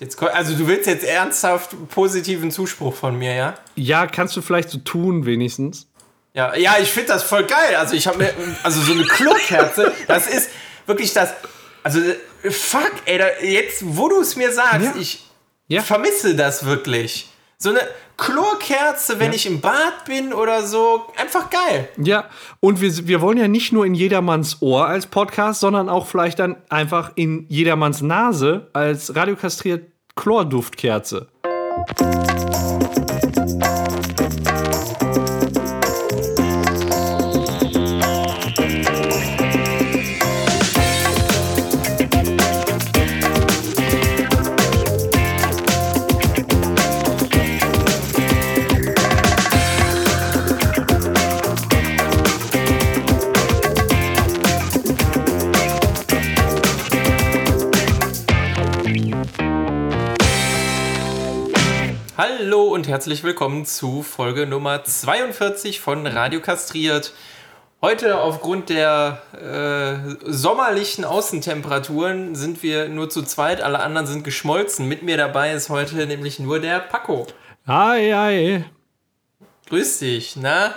Jetzt, also du willst jetzt ernsthaft positiven Zuspruch von mir, ja? Ja, kannst du vielleicht so tun, wenigstens. Ja, ja ich finde das voll geil. Also ich habe mir, also so eine Chlorkerze, das ist wirklich das, also fuck, ey, da, jetzt, wo du es mir sagst, ja. ich ja. vermisse das wirklich. So eine Chlorkerze, wenn ja. ich im Bad bin oder so. Einfach geil. Ja, und wir, wir wollen ja nicht nur in jedermanns Ohr als Podcast, sondern auch vielleicht dann einfach in jedermanns Nase als radiokastriert Chlorduftkerze. Herzlich willkommen zu Folge Nummer 42 von Radio Kastriert. Heute aufgrund der äh, sommerlichen Außentemperaturen sind wir nur zu zweit, alle anderen sind geschmolzen. Mit mir dabei ist heute nämlich nur der Paco. Hi, hi. Grüß dich, na?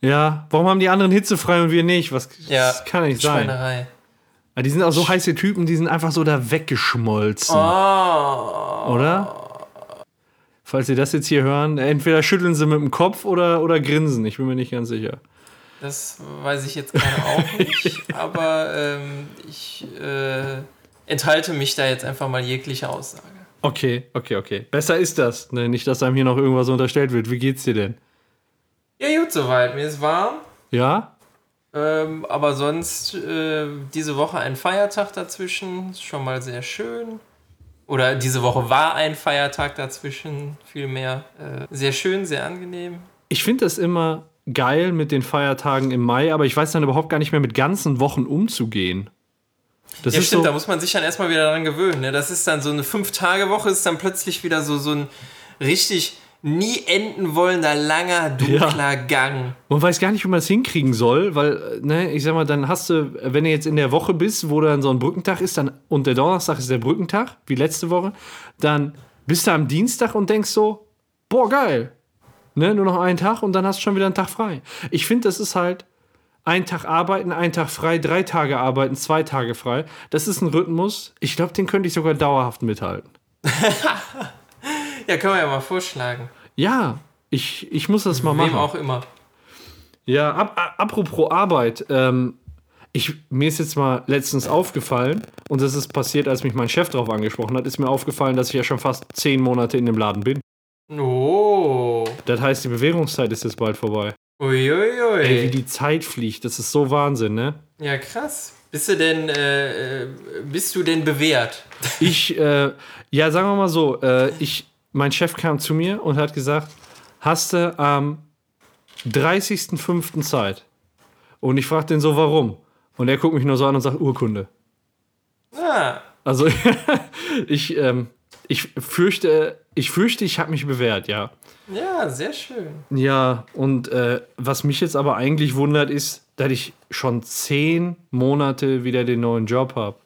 Ja, warum haben die anderen hitzefrei und wir nicht? Was ja, das kann nicht sein. Schweinerei. Ja, die sind auch so heiße Typen, die sind einfach so da weggeschmolzen. Oh. Oder? Falls Sie das jetzt hier hören, entweder schütteln Sie mit dem Kopf oder, oder grinsen. Ich bin mir nicht ganz sicher. Das weiß ich jetzt gerade auch nicht, aber ähm, ich äh, enthalte mich da jetzt einfach mal jegliche Aussage. Okay, okay, okay. Besser ist das. Ne? Nicht, dass einem hier noch irgendwas unterstellt wird. Wie geht's dir denn? Ja, gut, soweit. Mir ist warm. Ja? Ähm, aber sonst äh, diese Woche ein Feiertag dazwischen. Schon mal sehr schön. Oder diese Woche war ein Feiertag dazwischen, vielmehr. Äh, sehr schön, sehr angenehm. Ich finde das immer geil mit den Feiertagen im Mai, aber ich weiß dann überhaupt gar nicht mehr mit ganzen Wochen umzugehen. Das ja, stimmt, so da muss man sich dann erstmal wieder daran gewöhnen. Ne? Das ist dann so eine Fünf-Tage-Woche, ist dann plötzlich wieder so, so ein richtig nie enden wollender, langer, dunkler ja. Gang. Man weiß gar nicht, wie man das hinkriegen soll, weil, ne, ich sag mal, dann hast du, wenn du jetzt in der Woche bist, wo dann so ein Brückentag ist, dann, und der Donnerstag ist der Brückentag, wie letzte Woche, dann bist du am Dienstag und denkst so, boah, geil. Ne, nur noch einen Tag und dann hast du schon wieder einen Tag frei. Ich finde, das ist halt ein Tag arbeiten, ein Tag frei, drei Tage arbeiten, zwei Tage frei. Das ist ein Rhythmus. Ich glaube, den könnte ich sogar dauerhaft mithalten. Ja, können wir ja mal vorschlagen. Ja, ich, ich muss das mal machen. Wem auch immer. Ja, ab, ab, apropos Arbeit. Ähm, ich, mir ist jetzt mal letztens aufgefallen, und das ist passiert, als mich mein Chef darauf angesprochen hat, ist mir aufgefallen, dass ich ja schon fast zehn Monate in dem Laden bin. Oh. Das heißt, die Bewährungszeit ist jetzt bald vorbei. Uiuiui. Ey, wie die Zeit fliegt, das ist so Wahnsinn, ne? Ja, krass. Bist du denn, äh, äh bist du denn bewährt? Ich, äh, ja, sagen wir mal so, äh, ich, mein Chef kam zu mir und hat gesagt, hast du am 30.05. Zeit? Und ich fragte ihn so, warum? Und er guckt mich nur so an und sagt, Urkunde. Ah. Also ich, ähm, ich fürchte, ich fürchte, ich habe mich bewährt, ja. Ja, sehr schön. Ja, und äh, was mich jetzt aber eigentlich wundert, ist, dass ich schon zehn Monate wieder den neuen Job habe.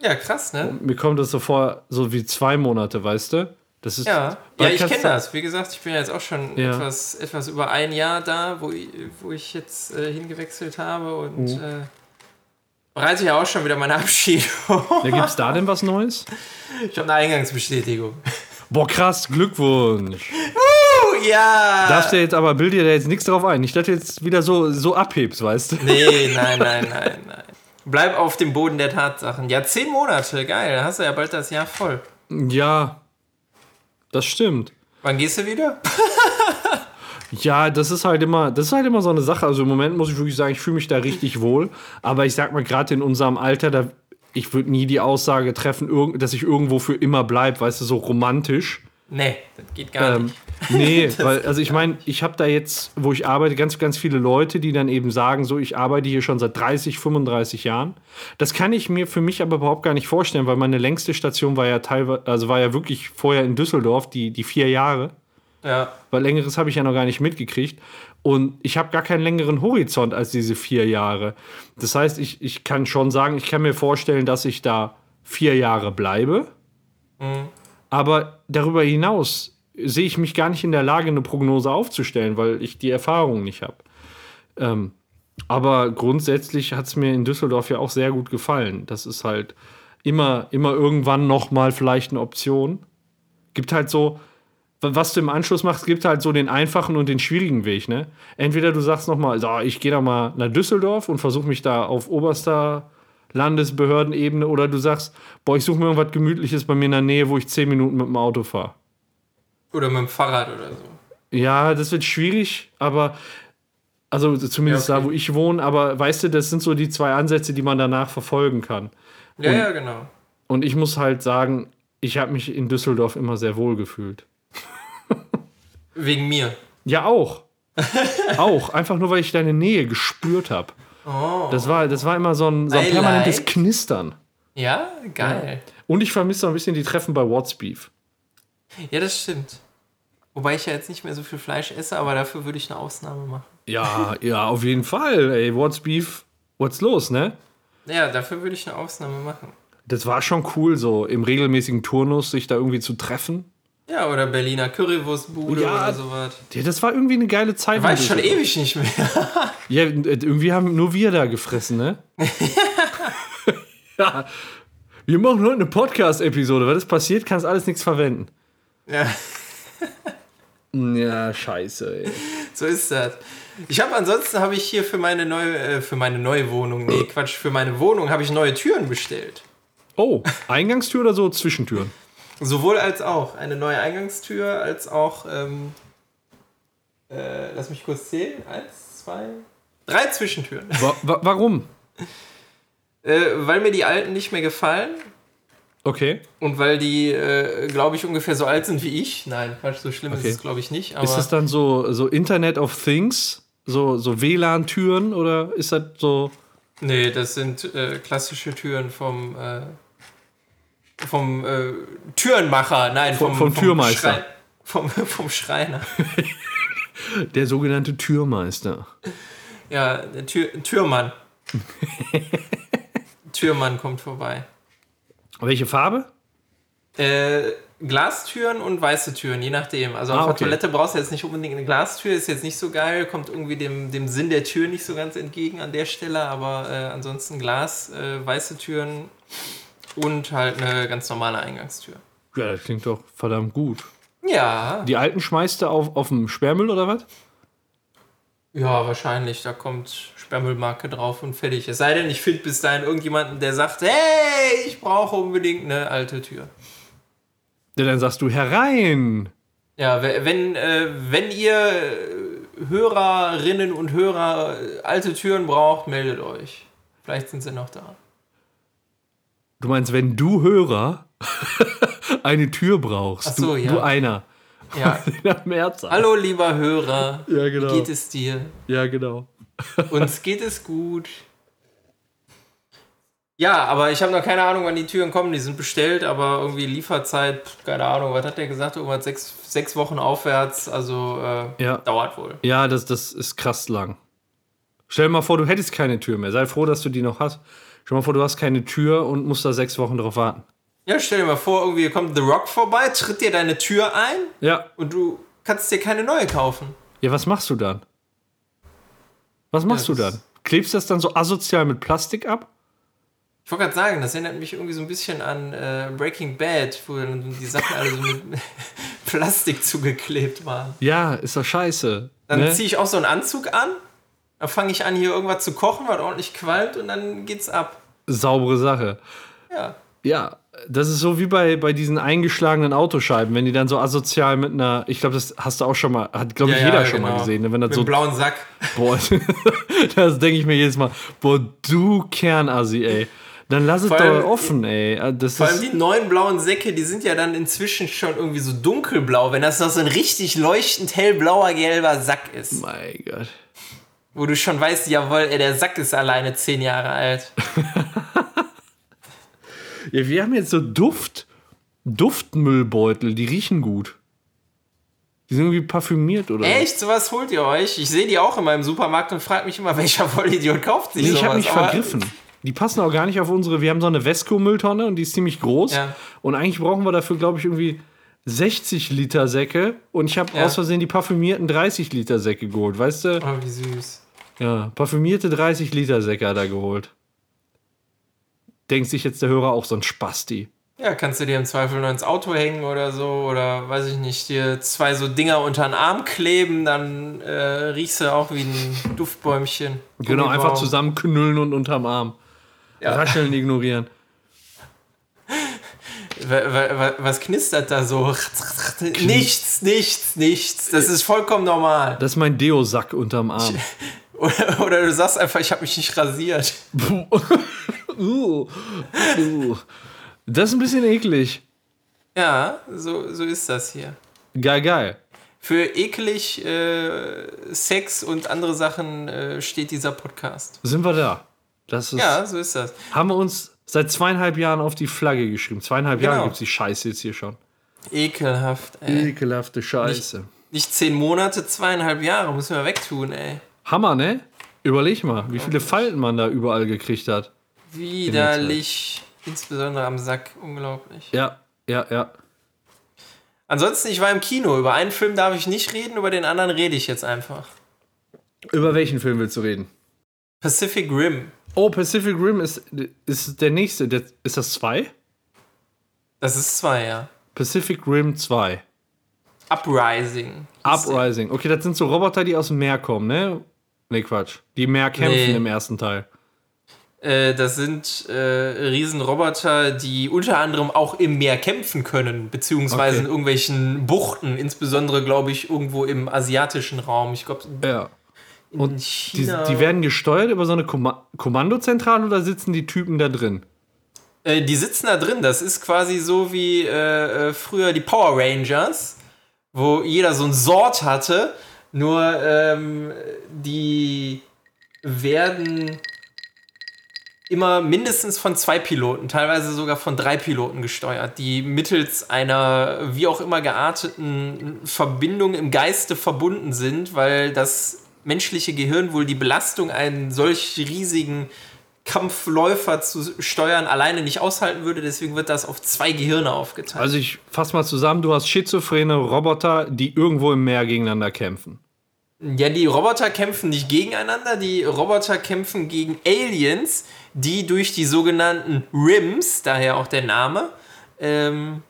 Ja, krass, ne? Und mir kommt das so vor, so wie zwei Monate, weißt du? Das ist, ja, ja ich kenne das. Wie gesagt, ich bin ja jetzt auch schon ja. etwas, etwas über ein Jahr da, wo ich, wo ich jetzt äh, hingewechselt habe und mhm. äh, bereite ja auch schon wieder meine Abschied. ja, Gibt es da denn was Neues? Ich habe eine Eingangsbestätigung. Boah, krass, Glückwunsch. Uh, ja. Darfst du jetzt aber, bild dir da jetzt nichts drauf ein. Ich dachte jetzt wieder so, so abhebst, weißt du? Nee, nein, nein, nein, nein. Bleib auf dem Boden der Tatsachen. Ja, zehn Monate, geil. Da hast du ja bald das Jahr voll. Ja, das stimmt. Wann gehst du wieder? ja, das ist halt immer, das ist halt immer so eine Sache. Also im Moment muss ich wirklich sagen, ich fühle mich da richtig wohl. Aber ich sag mal, gerade in unserem Alter, da, ich würde nie die Aussage treffen, dass ich irgendwo für immer bleibe, weißt du, so romantisch. Nee, das geht gar ähm, nicht. Nee, weil, also ich meine, ich habe da jetzt, wo ich arbeite, ganz, ganz viele Leute, die dann eben sagen, so, ich arbeite hier schon seit 30, 35 Jahren. Das kann ich mir für mich aber überhaupt gar nicht vorstellen, weil meine längste Station war ja teilweise, also war ja wirklich vorher in Düsseldorf, die, die vier Jahre. Ja. Weil längeres habe ich ja noch gar nicht mitgekriegt. Und ich habe gar keinen längeren Horizont als diese vier Jahre. Das heißt, ich, ich kann schon sagen, ich kann mir vorstellen, dass ich da vier Jahre bleibe. Mhm. Aber darüber hinaus sehe ich mich gar nicht in der Lage, eine Prognose aufzustellen, weil ich die Erfahrung nicht habe. Ähm, aber grundsätzlich hat es mir in Düsseldorf ja auch sehr gut gefallen. Das ist halt immer, immer irgendwann noch mal vielleicht eine Option. Gibt halt so, was du im Anschluss machst, gibt halt so den einfachen und den schwierigen Weg. Ne? Entweder du sagst noch mal, so, ich gehe da mal nach Düsseldorf und versuche mich da auf oberster Landesbehördenebene, oder du sagst, boah, ich suche mir irgendwas Gemütliches bei mir in der Nähe, wo ich zehn Minuten mit dem Auto fahre. Oder mit dem Fahrrad oder so. Ja, das wird schwierig, aber also zumindest Ja, okay. da, wo ich wohne, aber weißt du, das sind so die zwei Ansätze, die man danach verfolgen kann. Ja, Und- ja, genau. Und ich muss halt sagen, ich habe mich in Düsseldorf immer sehr wohl gefühlt. Wegen mir. Ja, auch. auch. Einfach nur, weil ich deine Nähe gespürt habe. Oh. Das war, das war immer so ein, so ein permanentes like. Knistern. Ja, geil. Und ich vermisse so ein bisschen die Treffen bei What's Beef. Ja. das stimmt. Wobei ich ja jetzt nicht mehr so viel Fleisch esse, aber dafür würde ich eine Ausnahme machen. Ja, ja, auf jeden Fall. Ey, What's Beef, what's los, ne? Ja, dafür würde ich eine Ausnahme machen. Das war schon cool, so im regelmäßigen Turnus sich da irgendwie zu treffen. Ja, oder Berliner Currywurstbude Ja. oder sowas. Ja, das war irgendwie eine geile Zeit. In ich schon ewig nicht mehr. Ja, irgendwie haben nur wir da gefressen, ne? ja. Wir machen heute eine Podcast-Episode. Was ist passiert, kannst alles nichts verwenden. ja, Ja, scheiße, ey. so ist das. Ich habe ansonsten habe ich hier für meine neue äh, für meine neue Wohnung, nee, Quatsch, für meine Wohnung habe ich neue Türen bestellt. Oh, Eingangstür oder so Zwischentüren? Sowohl als auch eine neue Eingangstür als auch ähm, äh, lass mich kurz zählen. Eins, zwei, drei Zwischentüren. Wa wa warum? Äh, weil mir die alten nicht mehr gefallen Okay. und weil die, äh, glaube ich, ungefähr so alt sind wie ich. Nein, Quatsch, so schlimm Okay. ist es, glaube ich, nicht. Ist das dann so, so Internet of Things? So, so WLAN-Türen oder ist das so. nee, das sind äh, klassische Türen vom, äh, vom äh, Türenmacher. Nein, Vom- vom, vom Türmeister. Schrei- vom, vom Schreiner. Der sogenannte Türmeister. Ja, der Tür, Türmann. Türmann kommt vorbei. Welche Farbe? Äh, Glastüren und weiße Türen, je nachdem. Also Ah, auf der okay. Toilette brauchst du jetzt nicht unbedingt eine Glastür, ist jetzt nicht so geil, kommt irgendwie dem, dem Sinn der Tür nicht so ganz entgegen an der Stelle, aber äh, ansonsten Glas, äh, weiße Türen und halt eine ganz normale Eingangstür. Ja, das klingt doch verdammt gut. Ja, Die alten schmeißt du auf, auf dem Sperrmüll oder was? ja, wahrscheinlich. Da kommt Sperrmüllmarke drauf und fertig. Es sei denn, ich finde bis dahin irgendjemanden, der sagt, hey, ich brauche unbedingt eine alte Tür. Ja, dann sagst du herein. Ja, we- wenn, äh, wenn ihr äh, Hörerinnen und Hörer äh, alte Türen braucht, meldet euch. Vielleicht sind sie noch da. Du meinst, wenn du Hörer eine Tür brauchst, Ach so, du, ja. du einer. Ja. Hallo, lieber Hörer. Ja, genau. Wie geht es dir? Ja, genau. Uns geht es gut. Ja, aber ich habe noch keine Ahnung, wann die Türen kommen. Die sind bestellt, aber irgendwie Lieferzeit, keine Ahnung, was hat der gesagt? Irgendwas sechs, sechs Wochen aufwärts. Also äh, Ja. dauert wohl. Ja, das, das ist krass lang. Stell dir mal vor, du hättest keine Tür mehr. Sei froh, dass du die noch hast. Stell dir mal vor, du hast keine Tür und musst da sechs Wochen drauf warten. Ja, stell dir mal vor, irgendwie kommt The Rock vorbei, tritt dir deine Tür ein Ja. und du kannst dir keine neue kaufen. Ja, was machst du dann? Was machst Ja, du dann? Klebst das dann so asozial mit Plastik ab? Ich wollte gerade sagen, das erinnert mich irgendwie so ein bisschen an äh, Breaking Bad, wo dann die Sachen alle so mit Plastik zugeklebt waren. Ja, ist doch scheiße. Dann ne? ziehe ich auch so einen Anzug an, dann fange ich an, hier irgendwas zu kochen, was ordentlich qualmt und dann geht's ab. Saubere Sache. Ja. Ja, das ist so wie bei, bei diesen eingeschlagenen Autoscheiben, wenn die dann so asozial mit einer, ich glaube, das hast du auch schon mal, hat glaube ich Ja, jeder ja, schon mal genau. gesehen, ne? wenn das Mit so blauen Sack. Boah, das denke ich mir jedes Mal. Boah, du Kernassi, ey. Dann lass es Vor doch allem- offen, ey. Ah, Das Vor allem die neuen blauen Säcke, die sind ja dann inzwischen schon irgendwie so dunkelblau, wenn das noch so ein richtig leuchtend hellblauer, gelber Sack ist. mein Gott. Wo du schon weißt, jawohl, ey, der Sack ist alleine zehn Jahre alt. Ja, wir haben jetzt so Duft, Duftmüllbeutel, die riechen gut. Die sind irgendwie parfümiert oder Echt? Sowas holt ihr euch? Ich sehe die auch in meinem Supermarkt und frage mich immer, welcher Vollidiot kauft sich Nee, ich sowas. habe mich Aber vergriffen. die passen auch gar nicht auf unsere. Wir haben so eine Vesco-Mülltonne und die ist ziemlich groß. Ja. Und eigentlich brauchen wir dafür, glaube ich, irgendwie 60 Liter Säcke. Und ich habe Ja. aus Versehen die parfümierten 30 Liter Säcke geholt, weißt du? Oh, wie süß. Ja, parfümierte 30 Liter Säcke hat er geholt. Denkt sich jetzt der Hörer auch so ein Spasti. Ja, kannst du dir im Zweifel nur ins Auto hängen oder so oder weiß ich nicht, dir zwei so Dinger unter den Arm kleben, dann äh, riechst du auch wie ein Duftbäumchen. Genau, einfach Gummibaum. zusammenknüllen und unterm Arm. Ja. Rascheln ignorieren. Wa- wa- wa- Was knistert da so? Nichts, nichts, nichts. Das ist vollkommen normal. Das ist mein Deo-Sack unterm Arm. Oder, oder du sagst einfach, ich habe mich nicht rasiert. uh, uh. Das ist ein bisschen eklig. Ja, so, so ist das hier. Geil, geil. Für eklig äh, Sex und andere Sachen äh, steht dieser Podcast. Sind wir da? Das ist, Ja, so ist das. Haben wir uns seit zweieinhalb Jahren auf die Flagge geschrieben. Zweieinhalb Genau. Jahre gibt es die Scheiße jetzt hier schon. Ekelhaft, ey. Ekelhafte Scheiße. Nicht zehn Monate, zweieinhalb Jahre, müssen wir wegtun, ey. Hammer, ne? Überleg mal, wie viele Falten man da überall gekriegt hat. Widerlich. Insbesondere am Sack, unglaublich. Ja, ja, ja. Ansonsten, ich war im Kino. Über einen Film darf ich nicht reden, über den anderen rede ich jetzt einfach. Über welchen Film willst du reden? Pacific Rim. Oh, Pacific Rim ist, ist der nächste. Ist das 2? Das ist zwei, ja. Pacific Rim 2. Uprising. Uprising. Okay, das sind so Roboter, die aus dem Meer kommen, ne? Ne, Quatsch. Die im Meer kämpfen Nee. im ersten Teil. Äh, das sind äh, Riesenroboter, die unter anderem auch im Meer kämpfen können, beziehungsweise Okay. in irgendwelchen Buchten, insbesondere, glaube ich, irgendwo im asiatischen Raum. Ich glaube, Ja. in Und Die, China. die werden gesteuert über so eine Komma Kommandozentrale oder sitzen die Typen da drin? Äh, die sitzen da drin. Das ist quasi so wie äh, äh, früher die Power Rangers, wo jeder so ein Sort hatte. Nur ähm, die werden immer mindestens von zwei Piloten, teilweise sogar von drei Piloten gesteuert, die mittels einer wie auch immer gearteten Verbindung im Geiste verbunden sind, weil das menschliche Gehirn wohl die Belastung, einen solch riesigen Kampfläufer zu steuern, alleine nicht aushalten würde. Deswegen wird das auf zwei Gehirne aufgeteilt. Also ich fass mal zusammen, du hast schizophrene Roboter, die irgendwo im Meer gegeneinander kämpfen. Ja, die Roboter kämpfen nicht gegeneinander, die Roboter kämpfen gegen Aliens, die durch die sogenannten RIMs, daher auch der Name, ähm,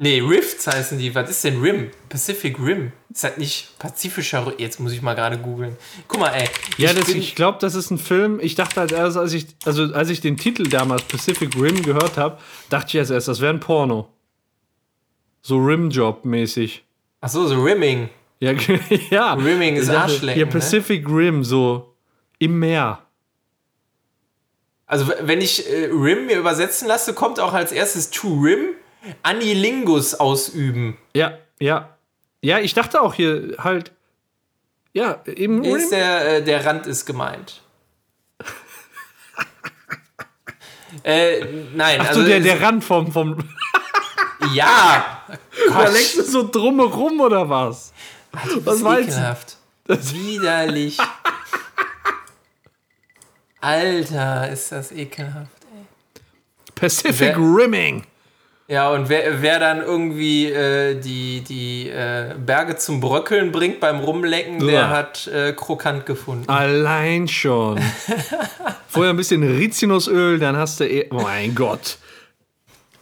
nee, Rifts heißen die. Was ist denn RIM? Pacific RIM. Ist halt nicht pazifischer Ri- Jetzt muss ich mal gerade googeln. Guck mal, ey. Ja, ich das, ich glaube, das ist ein Film. Ich dachte halt erst, als ich, also als ich den Titel damals Pacific Rim gehört habe, dachte ich als erst, das wäre ein Porno. So Rimjob-mäßig. Ach so, so Rimming. Ja, ja. Rimming ist Arschlecken, Ja, ne? Pacific Rim, so im Meer. Also, wenn ich äh, RIM mir übersetzen lasse, kommt auch als erstes to RIM Anilingus ausüben. Ja, ja. Ja, ich dachte auch hier halt. Ja, Rim. ist der, äh, der Rand ist gemeint. äh, nein, Ach also so, der, der Rand vom. vom ja. da legst du so drumherum oder was? Was meinst du? ekelhaft. Widerlich. Alter, ist das ekelhaft. Pacific Wer- Rimming. Ja, und wer, wer dann irgendwie äh, die, die äh, Berge zum Bröckeln bringt beim Rumlecken, der Ja. hat äh, krokant gefunden. Allein schon. Vorher ein bisschen Rizinusöl, dann hast du. Eh, oh mein Gott.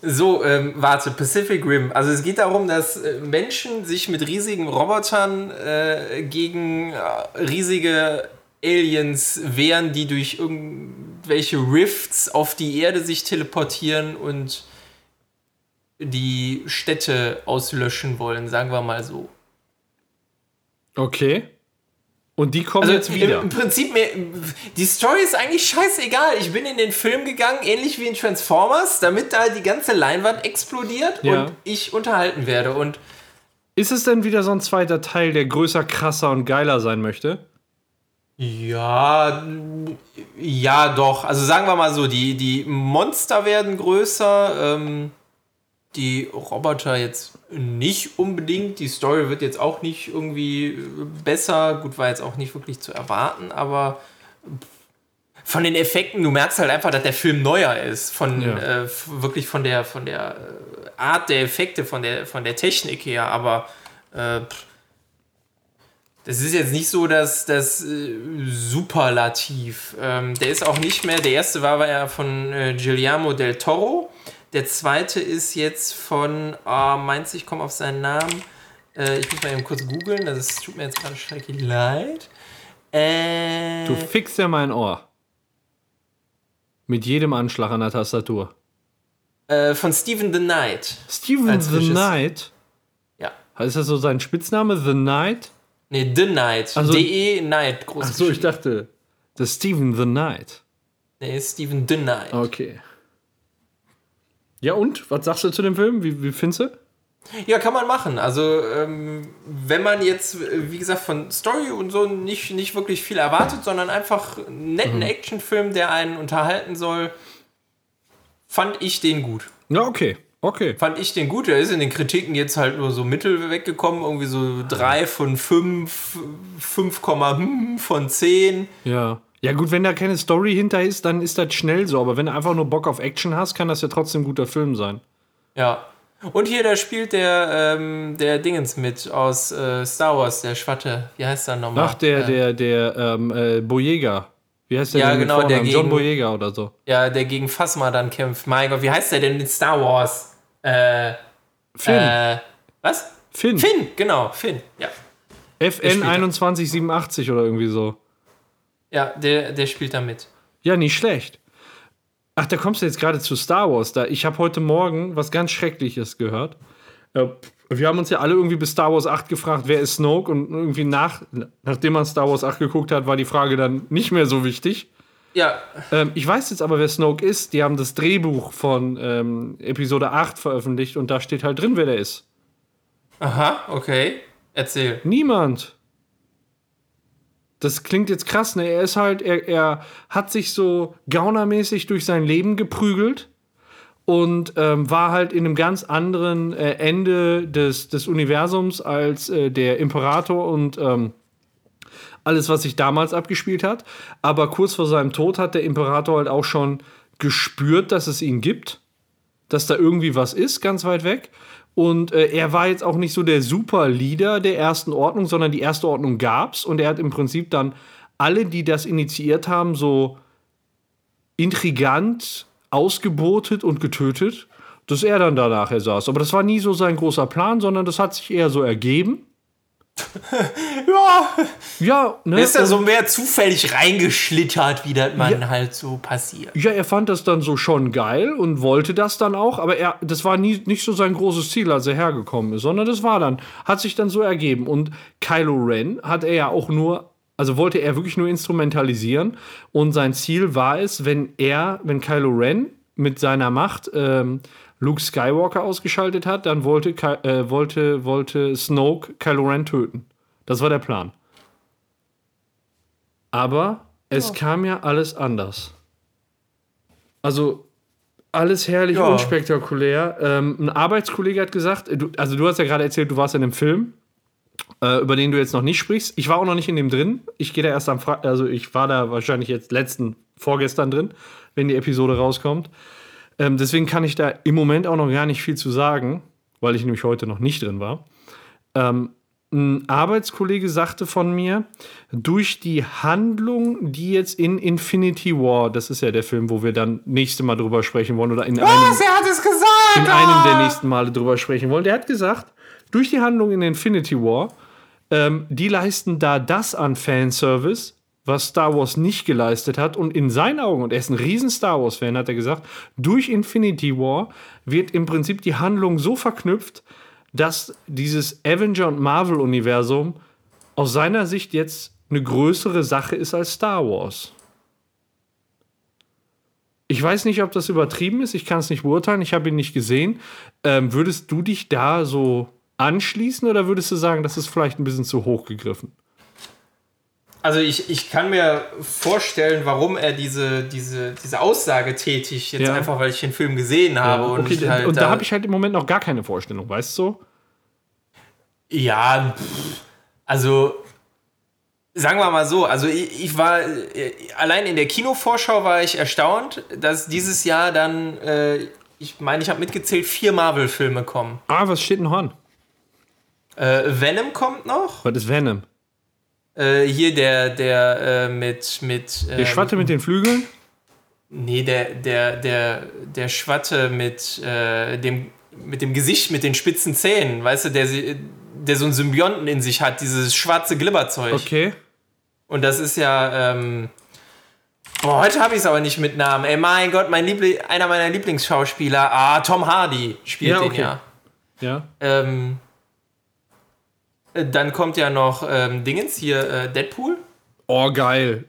So, ähm, warte, Pacific Rim. Also es geht darum, dass äh, Menschen sich mit riesigen Robotern äh, gegen äh, riesige Aliens wehren, die durch irgendwelche Rifts auf die Erde sich teleportieren und die Städte auslöschen wollen, sagen wir mal so. Okay. Und die kommen Also jetzt wieder. Im, Prinzip, mir, die Story ist eigentlich scheißegal. Ich bin in den Film gegangen, ähnlich wie in Transformers, damit da die ganze Leinwand explodiert Ja. und ich unterhalten werde. Und Ist es denn wieder so ein zweiter Teil, der größer, krasser und geiler sein möchte? Ja, ja, doch. Also sagen wir mal so, die, die Monster werden größer, ähm, die Roboter jetzt nicht unbedingt. Die Story wird jetzt auch nicht irgendwie besser. Gut, war jetzt auch nicht wirklich zu erwarten, aber von den Effekten, du merkst halt einfach, dass der Film neuer ist. Von Ja. äh, wirklich von der, von der äh, Art der Effekte, von der, von der Technik her, aber äh, ist jetzt nicht so das, das äh, Superlativ. Ähm, der ist auch nicht mehr, der erste war, war ja von äh, Guillermo del Toro. Der zweite ist jetzt von, ah, meinst du, ich komme auf seinen Namen? Äh, ich muss mal eben kurz googeln, das tut mir jetzt gerade schrecklich leid. Äh, Du fixst ja mein Ohr. Mit jedem Anschlag an der Tastatur. äh, von Stephen the Knight. Als the Regisseur. Knight. Ja. Ist das so sein Spitzname? The Knight? Nee, The Knight. Also- D-E Knight, groß Ach so, ich dachte. Das Steven the Knight. Nee, Stephen the Knight. Okay. Ja, und? Was sagst du zu dem Film? Wie, wie findest du? Ja, kann man machen. Also, ähm, wenn man jetzt, äh, wie gesagt, von Story und so nicht, nicht wirklich viel erwartet, sondern einfach einen netten Mhm. Actionfilm, der einen unterhalten soll, fand ich den gut. Ja, okay. Okay. Fand ich den gut. Er ist in den Kritiken jetzt halt nur so mittel weggekommen. Irgendwie so 3 von 5, 5, hm von 10. Ja. Ja, gut, wenn da keine Story hinter ist, dann ist das schnell so. Aber wenn du einfach nur Bock auf Action hast, kann das ja trotzdem ein guter Film sein. Ja. Und hier, da spielt der, ähm, der Dingens mit aus äh, Star Wars, der Schwatte. Wie heißt der nochmal? Ach, der, äh, der, der, ähm, äh, Boyega. Wie heißt der Ja, denn genau, der Vornamen? John gegen- Boyega oder so. Ja, der gegen Phasma dann kämpft. Mein Gott, wie heißt der denn mit Star Wars? Äh, Finn. äh, was? Finn. Finn, genau, Finn. Ja, FN spielt da. 2187 oder irgendwie so. Ja der, der spielt da mit. Ja, nicht schlecht. Ach, da kommst du jetzt gerade zu Star Wars. Da, ich habe heute Morgen was ganz Schreckliches gehört. Äh, wir haben uns ja alle irgendwie bis Star Wars 8 gefragt, wer ist Snoke? Und irgendwie nach, nachdem man Star Wars 8 geguckt hat, war die Frage dann nicht mehr so wichtig. Ja, Ähm, ich weiß jetzt aber, wer Snoke ist. Die haben das Drehbuch von ähm, Episode 8 veröffentlicht und da steht halt drin, wer der ist. aha, okay. Erzähl. Niemand. Das klingt jetzt krass, ne? Er ist halt, er, er hat sich so gaunermäßig durch sein Leben geprügelt und ähm, war halt in einem ganz anderen äh, Ende des, des Universums als äh, der Imperator und ähm, alles, was sich damals abgespielt hat. Aber kurz vor seinem Tod hat der Imperator halt auch schon gespürt, dass es ihn gibt, dass da irgendwie was ist, ganz weit weg. Und äh, er war jetzt auch nicht so der Super-Leader der ersten Ordnung, sondern die erste Ordnung gab's und er hat im Prinzip dann alle, die das initiiert haben, so intrigant ausgebotet und getötet, dass er dann da nachher saß. Aber das war nie so sein großer Plan, sondern das hat sich eher so ergeben. Ja, Ja, ne? ist ja und- so mehr zufällig reingeschlittert, wie das man halt so passiert. Ja, er fand das dann so schon geil und wollte das dann auch, aber er, das war nie, nicht so sein großes Ziel, als er hergekommen ist, sondern das war dann, hat sich dann so ergeben. Und Kylo Ren hat er ja auch nur, also wollte er wirklich nur instrumentalisieren und sein Ziel war es, wenn er, wenn Kylo Ren mit seiner Macht ähm, Luke Skywalker ausgeschaltet hat, dann wollte, äh, wollte, wollte Snoke Kylo Ren töten. Das war der Plan. Aber es kam ja alles anders. Also alles herrlich Ja. unspektakulär. Ähm, ein Arbeitskollege hat gesagt, äh, du, also du hast ja gerade erzählt, du warst in einem Film, äh, über den du jetzt noch nicht sprichst. Ich war auch noch nicht in dem drin. Ich gehe da erst am Freitag, also ich war da wahrscheinlich jetzt letzten, vorgestern drin, wenn die Episode rauskommt. Ähm, deswegen kann ich da im Moment auch noch gar nicht viel zu sagen, weil ich nämlich heute noch nicht drin war. Ähm, ein Arbeitskollege sagte von mir, durch die Handlung, die jetzt in Infinity War, das ist ja der Film, wo wir dann nächste Mal drüber sprechen wollen, oder in einem, er hat es gesagt! in einem der nächsten Male drüber sprechen wollen, der hat gesagt, durch die Handlung in Infinity War, ähm, die leisten da das an Fanservice, was Star Wars nicht geleistet hat. Und in seinen Augen, und er ist ein riesen Star Wars-Fan, hat er gesagt, durch Infinity War wird im Prinzip die Handlung so verknüpft, dass dieses Avenger- und Marvel-Universum aus seiner Sicht jetzt eine größere Sache ist als Star Wars. Ich weiß nicht, ob das übertrieben ist. Ich kann es nicht beurteilen. Ich habe ihn nicht gesehen. Ähm, würdest du dich da so anschließen oder würdest du sagen, das ist vielleicht ein bisschen zu hoch gegriffen? Also ich, ich kann mir vorstellen, warum er diese, diese, diese Aussage tätigt, jetzt Ja. einfach, weil ich den Film gesehen habe. und okay, ich halt und da habe ich halt im Moment noch gar keine Vorstellung, weißt du? Ja, also sagen wir mal so, also ich, ich war, äh, allein in der Kinovorschau war ich erstaunt, dass dieses Jahr dann, äh, ich meine, ich habe mitgezählt, vier Marvel-Filme kommen. Ah, was steht denn Horn? Äh, Venom kommt noch. Was ist Venom? Äh, hier der, der äh, mit, mit. Der Schwatte mit den Flügeln? Nee, der, der, der, der Schwatte mit äh, dem, mit dem Gesicht, mit den spitzen Zähnen, weißt du, der, der so einen Symbionten in sich hat, dieses schwarze Glibberzeug. Okay. Und das ist ja, ähm, boah, heute habe ich es aber nicht mit Namen. Ey, mein Gott, mein Liebli einer meiner Lieblingsschauspieler, ah, Tom Hardy spielt Ja, den okay. ja. Ja. Ähm, äh, dann kommt ja noch ähm, Dingens hier, äh, Deadpool. Oh, geil.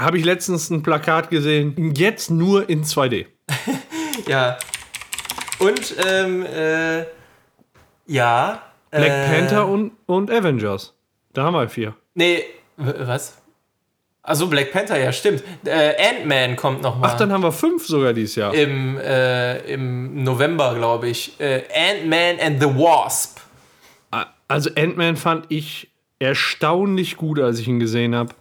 Habe ich letztens ein Plakat gesehen. Jetzt nur in 2D. Ja. Und, ähm, äh, ja. Black äh, Panther und, und Avengers. Da haben wir vier. Nee, was? Also Black Panther, ja, stimmt. Äh, Ant-Man kommt noch mal. Ach, dann haben wir fünf sogar dieses Jahr. Im, äh, Im November, glaube ich. Äh, Ant-Man and the Wasp. Also Ant-Man fand ich erstaunlich gut, als ich ihn gesehen habe.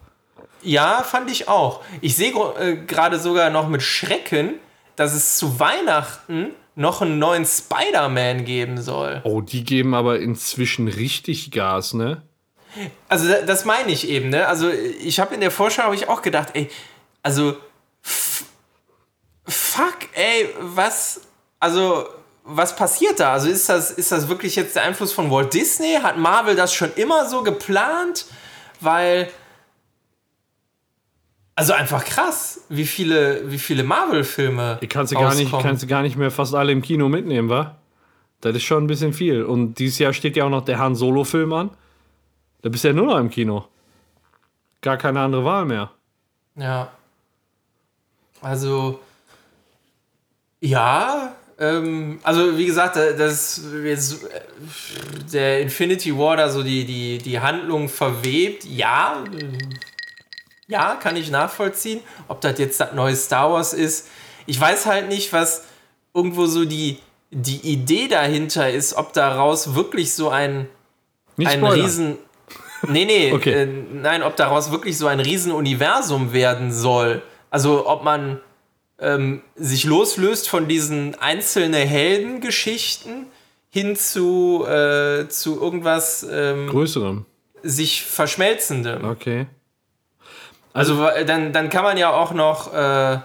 Ja, fand ich auch. Ich sehe äh, gerade sogar noch mit Schrecken, dass es zu Weihnachten noch einen neuen Spider-Man geben soll. Oh, die geben aber inzwischen richtig Gas, ne? Also da- das meine ich eben, ne? Also ich habe in der Vorschau hab ich auch gedacht, ey, also fuck, ey, was, also was passiert da? Also ist das, ist das wirklich jetzt der Einfluss von Walt Disney? Hat Marvel das schon immer so geplant? Weil also einfach krass, wie viele, wie viele Marvel-Filme. Die kannst du, gar nicht, kannst du gar nicht mehr fast alle im Kino mitnehmen, wa? Das ist schon ein bisschen viel. Und dieses Jahr steht ja auch noch der Han Solo-Film an. Da bist du ja nur noch im Kino. Gar keine andere Wahl mehr. Ja. Also, ja, ähm, also wie gesagt, da- das jetzt äh, der Infinity War da so die, die, die Handlung verwebt, ja, ja, kann ich nachvollziehen. Ob das jetzt das neue Star Wars ist, ich weiß halt nicht, was irgendwo so die, die Idee dahinter ist, ob daraus wirklich so ein Nicht ein. Riesen. Nee, nee, Okay. äh, nein, ob daraus wirklich so ein Riesenuniversum werden soll. Also ob man ähm, sich loslöst von diesen einzelnen Heldengeschichten hin zu, äh, zu irgendwas ähm, Größerem. sich verschmelzendem. Okay. Also wa- dann, dann kann man ja auch noch, äh, äh,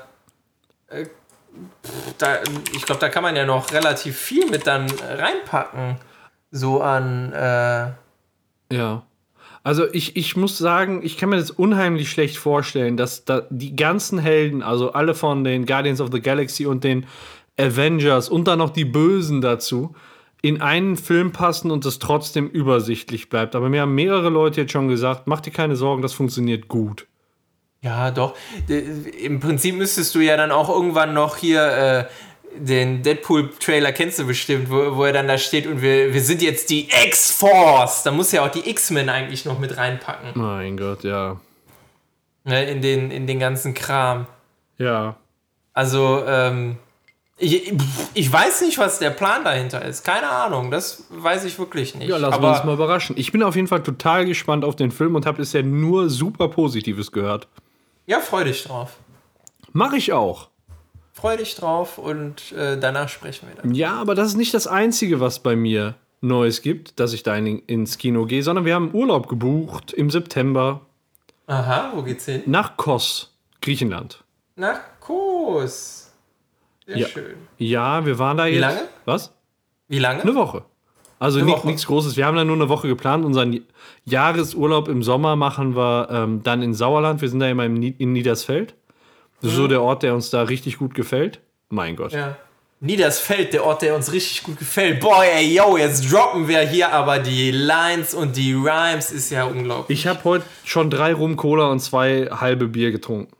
da, ich glaube, da kann man ja noch relativ viel mit dann reinpacken. So an, äh, Ja. Also ich, ich muss sagen, ich kann mir das unheimlich schlecht vorstellen, dass da die ganzen Helden, also alle von den Guardians of the Galaxy und den Avengers und dann noch die Bösen dazu, in einen Film passen und es trotzdem übersichtlich bleibt. Aber mir haben mehrere Leute jetzt schon gesagt, mach dir keine Sorgen, das funktioniert gut. Ja, doch. D- Im Prinzip müsstest du ja dann auch irgendwann noch hier äh, den Deadpool-Trailer kennst du bestimmt, wo, wo er dann da steht und wir, wir sind jetzt die X-Force. Da muss ja auch die X-Men eigentlich noch mit reinpacken. Mein Gott, ja. Ne, in, den, in den ganzen Kram. Ja. Also, ähm, ich, ich weiß nicht, was der Plan dahinter ist. Keine Ahnung. Das weiß ich wirklich nicht. Ja, lassen Aber wir uns mal überraschen. Ich bin auf jeden Fall total gespannt auf den Film und habe bisher nur super Positives gehört. ja, freu dich drauf. Mach ich auch. Freu dich drauf und äh, danach sprechen wir dann. Ja, aber das ist nicht das Einzige, was bei mir Neues gibt, dass ich da in, ins Kino gehe, sondern wir haben Urlaub gebucht im September Aha, wo geht's hin? nach Kos, Griechenland. Nach Kos. Sehr Ja. schön. Ja, wir waren da jetzt. lange? Was? Wie lange? Eine Woche. Also ni- nichts Großes. Wir haben da nur eine Woche geplant. Unseren Jahresurlaub im Sommer machen wir ähm, dann in Sauerland. Wir sind da immer im Nie in Niedersfeld. So der Ort, der uns da richtig gut gefällt. Mein Gott. Ja. Niedersfeld, der Ort, der uns richtig gut gefällt. Boah, ey, yo, jetzt droppen wir hier aber die Lines und die Rhymes ist ja unglaublich. Ich habe heute schon drei Rum Cola und zwei halbe Bier getrunken.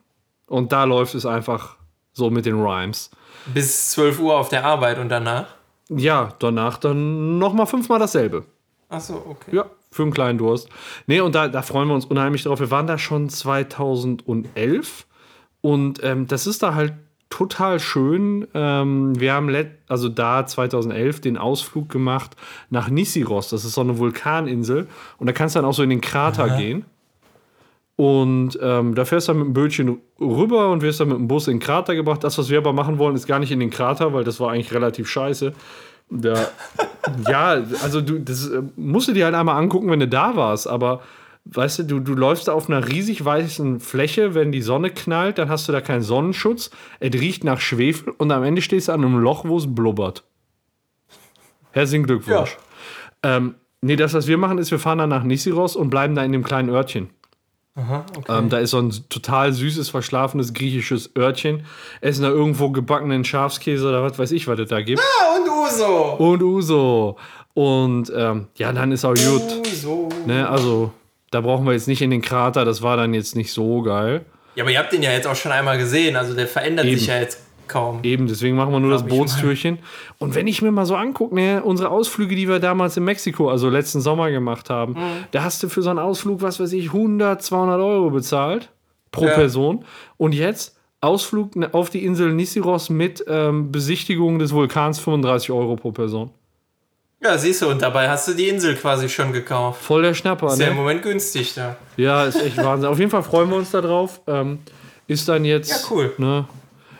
Und da läuft es einfach so mit den Rhymes. Bis 12 Uhr auf der Arbeit und danach. Ja, danach dann nochmal fünfmal dasselbe. Achso, okay. Ja, für einen kleinen Durst. Nee, und da, da freuen wir uns unheimlich drauf. Wir waren da schon 2011 und ähm, das ist da halt total schön. Ähm, wir haben also da 2011 den Ausflug gemacht nach Nisiros. Das ist so eine Vulkaninsel und da kannst du dann auch so in den Krater gehen. Und ähm, da fährst du dann mit dem Bötchen rüber und wirst dann mit dem Bus in den Krater gebracht. Das, was wir aber machen wollen, ist gar nicht in den Krater, weil das war eigentlich relativ scheiße. Da, ja, also du, das äh, musst du dir halt einmal angucken, wenn du da warst. Aber weißt du, du, du läufst da auf einer riesig weißen Fläche, wenn die Sonne knallt, dann hast du da keinen Sonnenschutz. Es riecht nach Schwefel und am Ende stehst du an einem Loch, wo es blubbert. Herzlichen Glückwunsch. Ähm, nee, das, was wir machen, ist, wir fahren dann nach Nissiros und bleiben da in dem kleinen Örtchen. Aha, okay. Ähm, da ist so ein total süßes, verschlafenes griechisches Örtchen. Essen da irgendwo gebackenen Schafskäse oder was weiß ich, was es da gibt. ah, und Uso. Und Uso. Und ähm, ja, dann ist auch gut. Uso. Ne, also, da brauchen wir jetzt nicht in den Krater. Das war dann jetzt nicht so geil. Ja, aber ihr habt den ja jetzt auch schon einmal gesehen. Also der verändert Eben. sich ja jetzt kaum. Eben, deswegen machen wir nur das Glaub ich Bootstürchen. Und wenn ich mir mal so angucke, ne, unsere Ausflüge, die wir damals in Mexiko, also letzten Sommer gemacht haben, Mhm. da hast du für so einen Ausflug, was weiß ich, 100, 200 Euro bezahlt pro Ja. Person. Und jetzt Ausflug ne, auf die Insel Nissiros mit ähm, Besichtigung des Vulkans 35 Euro pro Person. Ja, siehst du, und dabei hast du die Insel quasi schon gekauft. Voll der Schnapper, Ist ja im ne? Moment günstig da. Ja, ist echt Wahnsinn. Auf jeden Fall freuen wir uns da drauf. Ähm, ist dann jetzt. Ja, cool. Ne,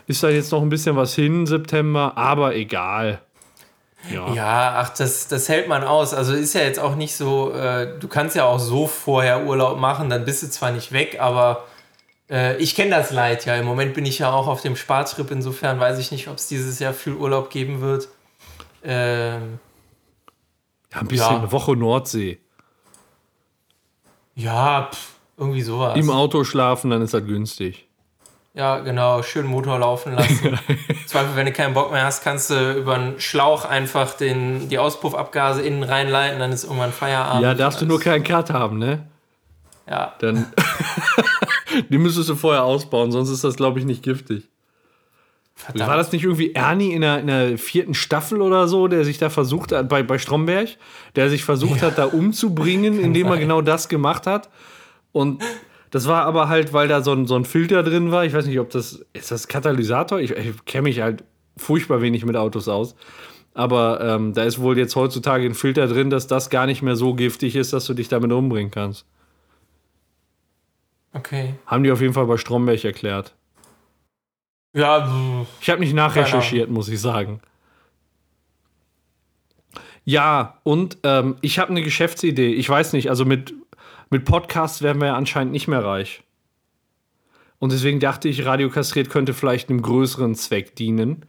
ist dann jetzt noch ein bisschen was hin, September, aber egal. Ja. Ja, ach, das, das hält man aus. Also ist ja jetzt auch nicht so, äh, du kannst ja auch so vorher Urlaub machen, dann bist du zwar nicht weg, aber äh, ich kenne das Leid ja. Im Moment bin ich ja auch auf dem Spartrip, insofern weiß ich nicht, ob es dieses Jahr viel Urlaub geben wird. Ähm, Ja, ein bisschen Ja. eine Woche Nordsee. ja, pff, irgendwie sowas. Im Auto schlafen, dann ist das günstig. Ja, genau, schön Motor laufen lassen. Zweifel, wenn du keinen Bock mehr hast, kannst du über einen Schlauch einfach den, die Auspuffabgase innen reinleiten, dann ist irgendwann Feierabend. Ja, darfst du nur keinen Cut haben, ne? Ja, Dann. die müsstest du vorher ausbauen, sonst ist das, glaube ich, nicht giftig. Verdammt. War das nicht irgendwie Ernie in der, in der vierten Staffel oder so, der sich da versucht hat, bei, bei Stromberg, der sich versucht hat, da umzubringen, indem er genau das gemacht hat? Und das war aber halt, weil da so ein, so ein Filter drin war. Ich weiß nicht, ob das. Ist das Katalysator? Ich, ich kenne mich halt furchtbar wenig mit Autos aus. Aber ähm, da ist wohl jetzt heutzutage ein Filter drin, dass das gar nicht mehr so giftig ist, dass du dich damit umbringen kannst. Okay. Haben die auf jeden Fall bei Stromberg erklärt. Ja, Ich habe nicht nachrecherchiert, muss ich sagen. Ja, und ähm, ich habe eine Geschäftsidee. Ich weiß nicht, also mit, mit Podcasts werden wir ja anscheinend nicht mehr reich. Und deswegen dachte ich, Radio Kastriert könnte vielleicht einem größeren Zweck dienen.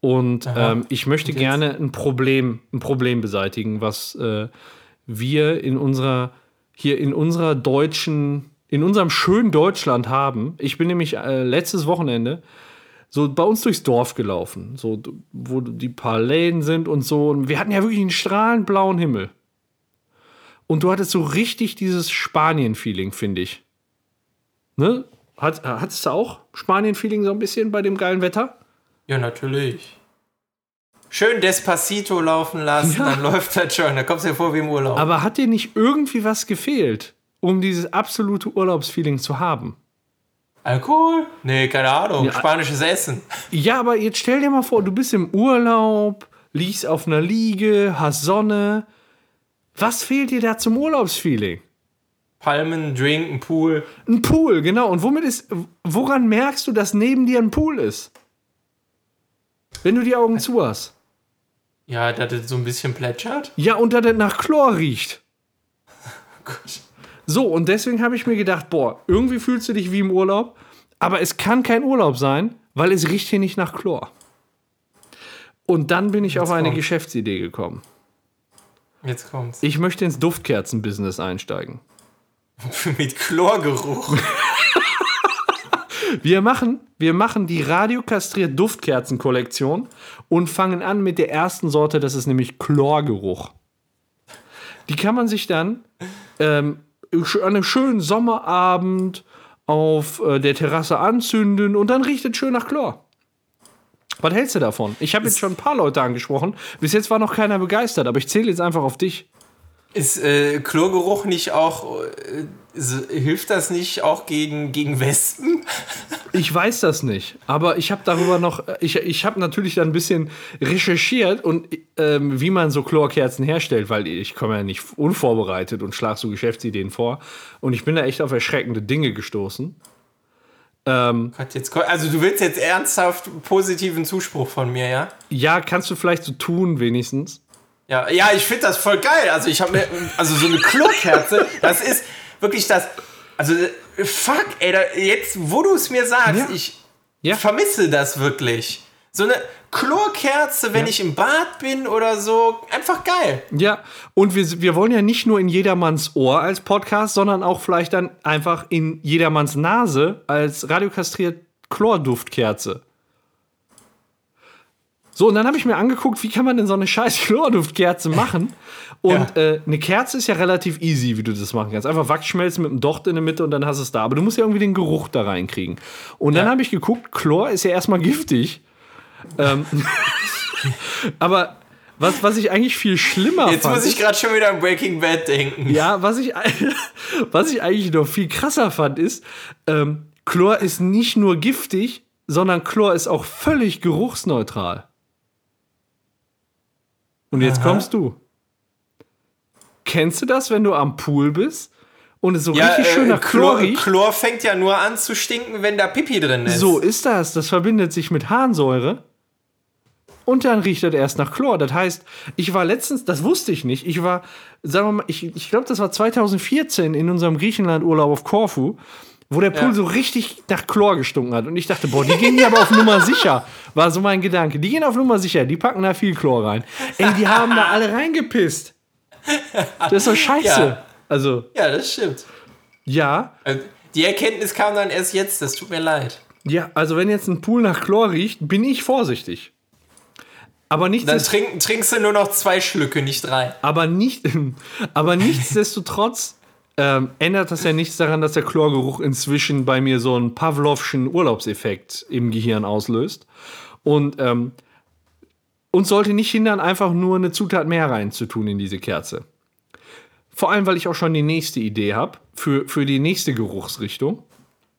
Und ähm, ich möchte gerne ein Problem, ein Problem beseitigen, was äh, wir in unserer, hier in unserer deutschen, in unserem schönen Deutschland haben. Ich bin nämlich äh, letztes Wochenende so bei uns durchs Dorf gelaufen, so wo die paar Läden sind und so. Und wir hatten ja wirklich einen strahlend blauen Himmel. Und du hattest so richtig dieses Spanien-Feeling, finde ich. Ne? Hat, hattest du auch Spanien-Feeling so ein bisschen bei dem geilen Wetter? ja, natürlich. Schön Despacito laufen lassen, Ja. dann läuft das schon. Da kommst du dir vor wie im Urlaub. Aber hat dir nicht irgendwie was gefehlt, um dieses absolute Urlaubsfeeling zu haben? Alkohol? Nee, keine Ahnung. Ja. Spanisches Essen. Ja, aber jetzt stell dir mal vor, du bist im Urlaub, liegst auf einer Liege, hast Sonne. Was fehlt dir da zum Urlaubsfeeling? Palmen, Drink, ein Pool. Ein Pool, genau. Und womit ist, woran merkst du, dass neben dir ein Pool ist? Wenn du die Augen zu hast. Ja, dass das so ein bisschen plätschert. Ja, und dass das nach Chlor riecht. Gut. So, und deswegen habe ich mir gedacht, boah, irgendwie fühlst du dich wie im Urlaub, aber es kann kein Urlaub sein, weil es riecht hier nicht nach Chlor. Und dann bin ich auf eine. Geschäftsidee gekommen. Jetzt kommt's. Ich möchte ins Duftkerzen-Business einsteigen. Mit Chlorgeruch. Wir machen, wir machen die radiokastriert Duftkerzen-Kollektion und fangen an mit der ersten Sorte, das ist nämlich Chlorgeruch. Die kann man sich dann ähm, an einem schönen Sommerabend auf äh, der Terrasse anzünden und dann riecht es schön nach Chlor. Was hältst du davon? Ich habe jetzt schon ein paar Leute angesprochen. Bis jetzt war noch keiner begeistert, aber ich zähle jetzt einfach auf dich. Ist äh, Chlorgeruch nicht auch äh, hilft das nicht auch gegen, gegen Wespen? Ich weiß das nicht, aber ich habe darüber noch, ich, ich habe natürlich dann ein bisschen recherchiert und ähm, wie man so Chlorkerzen herstellt, weil ich komme ja nicht unvorbereitet und schlage so Geschäftsideen vor. Und ich bin da echt auf erschreckende Dinge gestoßen. Gott, jetzt, also du willst jetzt ernsthaft positiven Zuspruch von mir, ja? Ja, kannst du vielleicht so tun, wenigstens. Ja, ja, ich finde das voll geil. Also ich habe mir, also so eine Chlorkerze, das ist wirklich das, also fuck, ey, da, jetzt, wo du es mir sagst, Ja. ich Ja. vermisse das wirklich. So eine Chlorkerze, wenn Ja. ich im Bad bin oder so, einfach geil. Ja, und wir, wir wollen ja nicht nur in jedermanns Ohr als Podcast, sondern auch vielleicht dann einfach in jedermanns Nase als radiokastriert Chlorduftkerze. So, und dann habe ich mir angeguckt, wie kann man denn so eine scheiß Chlorduftkerze machen? Und äh, eine Kerze ist ja relativ easy, wie du das machen kannst. Einfach Wachsschmelzen mit einem Docht in der Mitte und dann hast du es da. Aber du musst ja irgendwie den Geruch da reinkriegen. Und dann Ja. habe ich geguckt, Chlor ist ja erstmal giftig. Ähm, aber was, was ich eigentlich viel schlimmer Jetzt fand. muss ich gerade schon wieder an Breaking Bad denken. Ja, was ich, was ich eigentlich noch viel krasser fand, ist, ähm, Chlor ist nicht nur giftig, sondern Chlor ist auch völlig geruchsneutral. Und jetzt Aha. kommst du. Kennst du das, wenn du am Pool bist und es so Ja, richtig äh, schön nach Chlor Chlor, riecht? Chlor fängt ja nur an zu stinken, wenn da Pipi drin ist. So ist das. Das verbindet sich mit Harnsäure. Und dann riecht das erst nach Chlor. Das heißt, ich war letztens, das wusste ich nicht, ich war, sagen wir mal, ich, ich glaube, das war 2014 in unserem Griechenland-Urlaub auf Korfu, wo der Pool Ja. so richtig nach Chlor gestunken hat. Und ich dachte, boah, die gehen hier aber auf Nummer sicher. War so mein Gedanke. Die gehen auf Nummer sicher, die packen da viel Chlor rein. Ey, die haben da alle reingepisst. Das ist doch scheiße. Ja. Also, Ja, das stimmt. ja. Äh, Die Erkenntnis kam dann erst jetzt, das tut mir leid. Ja, also wenn jetzt ein Pool nach Chlor riecht, bin ich vorsichtig. Aber Dann nichtsdestotrotz. trink, trinkst du nur noch zwei Schlücke, nicht drei. Aber, nicht, aber nichtsdestotrotz ähm, ändert das ja nichts daran, dass der Chlorgeruch inzwischen bei mir so einen Pavlovschen Urlaubseffekt im Gehirn auslöst. Und ähm, uns sollte nicht hindern, einfach nur eine Zutat mehr reinzutun in diese Kerze. Vor allem, weil ich auch schon die nächste Idee habe für, für die nächste Geruchsrichtung.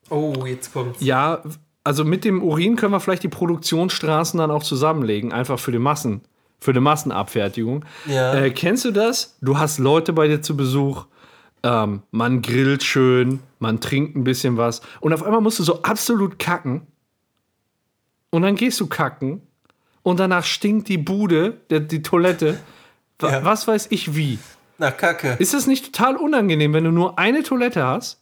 Oh, jetzt kommt's. Ja, also mit dem Urin können wir vielleicht die Produktionsstraßen dann auch zusammenlegen, einfach für die Massen, für die Massenabfertigung. Ja. Äh, kennst du das? Du hast Leute bei dir zu Besuch, ähm, man grillt schön, man trinkt ein bisschen was und auf einmal musst du so absolut kacken und dann gehst du kacken und danach stinkt die Bude, der, die Toilette, Ja. was weiß ich wie. Nach Kacke. Ist das nicht total unangenehm, wenn du nur eine Toilette hast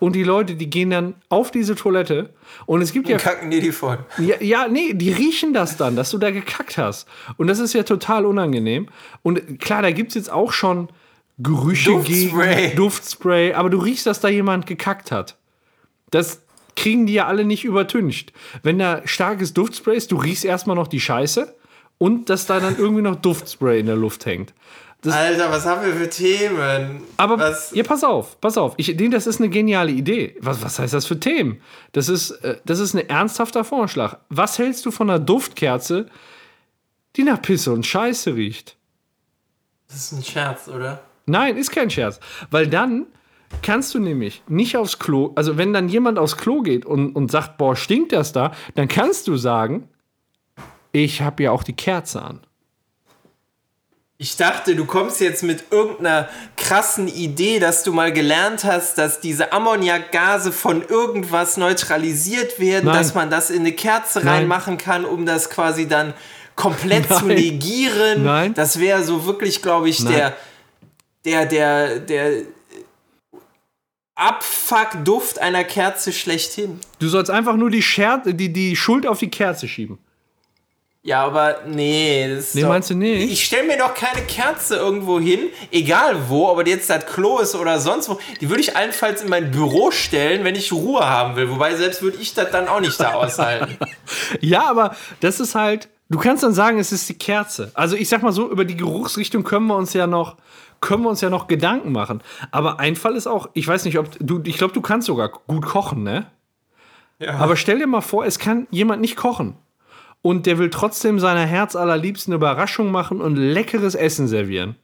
und die Leute, die gehen dann auf diese Toilette und es gibt ja, Kacken dir die voll. ja, ja, nee, die riechen das dann, dass du da gekackt hast. Und das ist ja total unangenehm. Und klar, da gibt es jetzt auch schon Gerüche Duftspray. gegen Duftspray, aber du riechst, dass da jemand gekackt hat. Das kriegen die ja alle nicht übertüncht. Wenn da starkes Duftspray ist, du riechst erstmal noch die Scheiße und dass da dann irgendwie noch Duftspray in der Luft hängt. Alter, was haben wir für Themen? Aber was, ja, pass auf, pass auf. Ich denke, das ist eine geniale Idee. Was, was heißt das für Themen? Das ist, äh, das ist ein ernsthafter Vorschlag. Was hältst du von einer Duftkerze, die nach Pisse und Scheiße riecht? das ist ein Scherz, oder? Nein, ist kein Scherz. Weil dann kannst du nämlich nicht aufs Klo, also wenn dann jemand aufs Klo geht und, und sagt, boah, stinkt das da, dann kannst du sagen, ich habe ja auch die Kerze an. Ich dachte, du kommst jetzt mit irgendeiner krassen Idee, dass du mal gelernt hast, dass diese Ammoniakgase von irgendwas neutralisiert werden, Nein. dass man das in eine Kerze Nein. reinmachen kann, um das quasi dann komplett zu Nein. negieren. Nein. Das wäre so wirklich, glaube ich, der, der, der, der Abfuck-Duft einer Kerze schlechthin. Du sollst einfach nur die, Scher die, die Schuld auf die Kerze schieben. Ja, aber nee. Das ist Nee, doch, meinst du nicht? Ich stelle mir doch keine Kerze irgendwo hin, egal wo, ob jetzt das Klo ist oder sonst wo. Die würde ich allenfalls in mein Büro stellen, wenn ich Ruhe haben will. Wobei selbst würde ich das dann auch nicht da aushalten. Ja, aber das ist halt, du kannst dann sagen, es ist die Kerze. Also ich sag mal so, über die Geruchsrichtung können wir uns ja noch, können wir uns ja noch Gedanken machen. Aber ein Fall ist auch, ich weiß nicht, ob du, ich glaube, du kannst sogar gut kochen, ne? Ja. Aber stell dir mal vor, es kann jemand nicht kochen. Und der will trotzdem seiner Herz allerliebsten eine Überraschung machen und leckeres Essen servieren.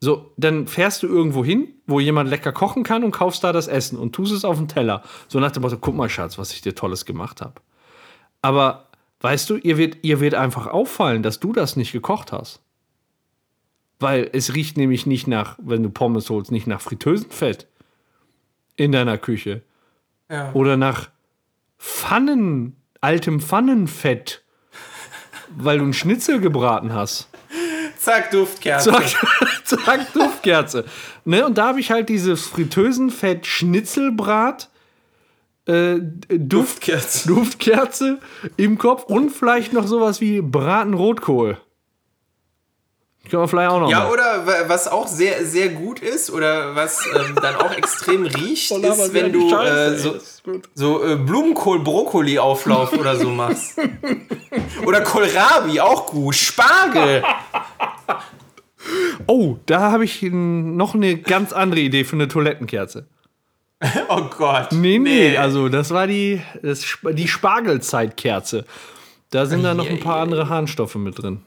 So, dann fährst du irgendwo hin, wo jemand lecker kochen kann und kaufst da das Essen und tust es auf den Teller. So nach dem Motto, guck mal, Schatz, was ich dir Tolles gemacht habe. Aber weißt du, ihr wird, ihr wird einfach auffallen, dass du das nicht gekocht hast. Weil es riecht nämlich nicht nach, wenn du Pommes holst, nicht nach Fritteusenfett in deiner Küche. Ja. Oder nach Pfannen, altem Pfannenfett, weil du einen Schnitzel gebraten hast. Zack, Duftkerze. Zack, zack Duftkerze. Ne, und da habe ich halt dieses Fritteusenfett Schnitzelbrat äh, Duft, Duftkerze. Duftkerze im Kopf und vielleicht noch sowas wie Braten Rotkohl. Können wir vielleicht auch noch Ja, mal. oder wa- was auch sehr, sehr gut ist oder was ähm, dann auch extrem riecht, ist, wenn du Scheiße, äh, so, so äh, Blumenkohl-Brokkoli-Auflauf oder so machst. Oder Kohlrabi, auch gut. Spargel. Oh, da habe ich noch eine ganz andere Idee für eine Toilettenkerze. Oh Gott. Nee, nee, also das war die, das, die Spargelzeitkerze. Da sind da noch ein paar andere Harnstoffe mit drin.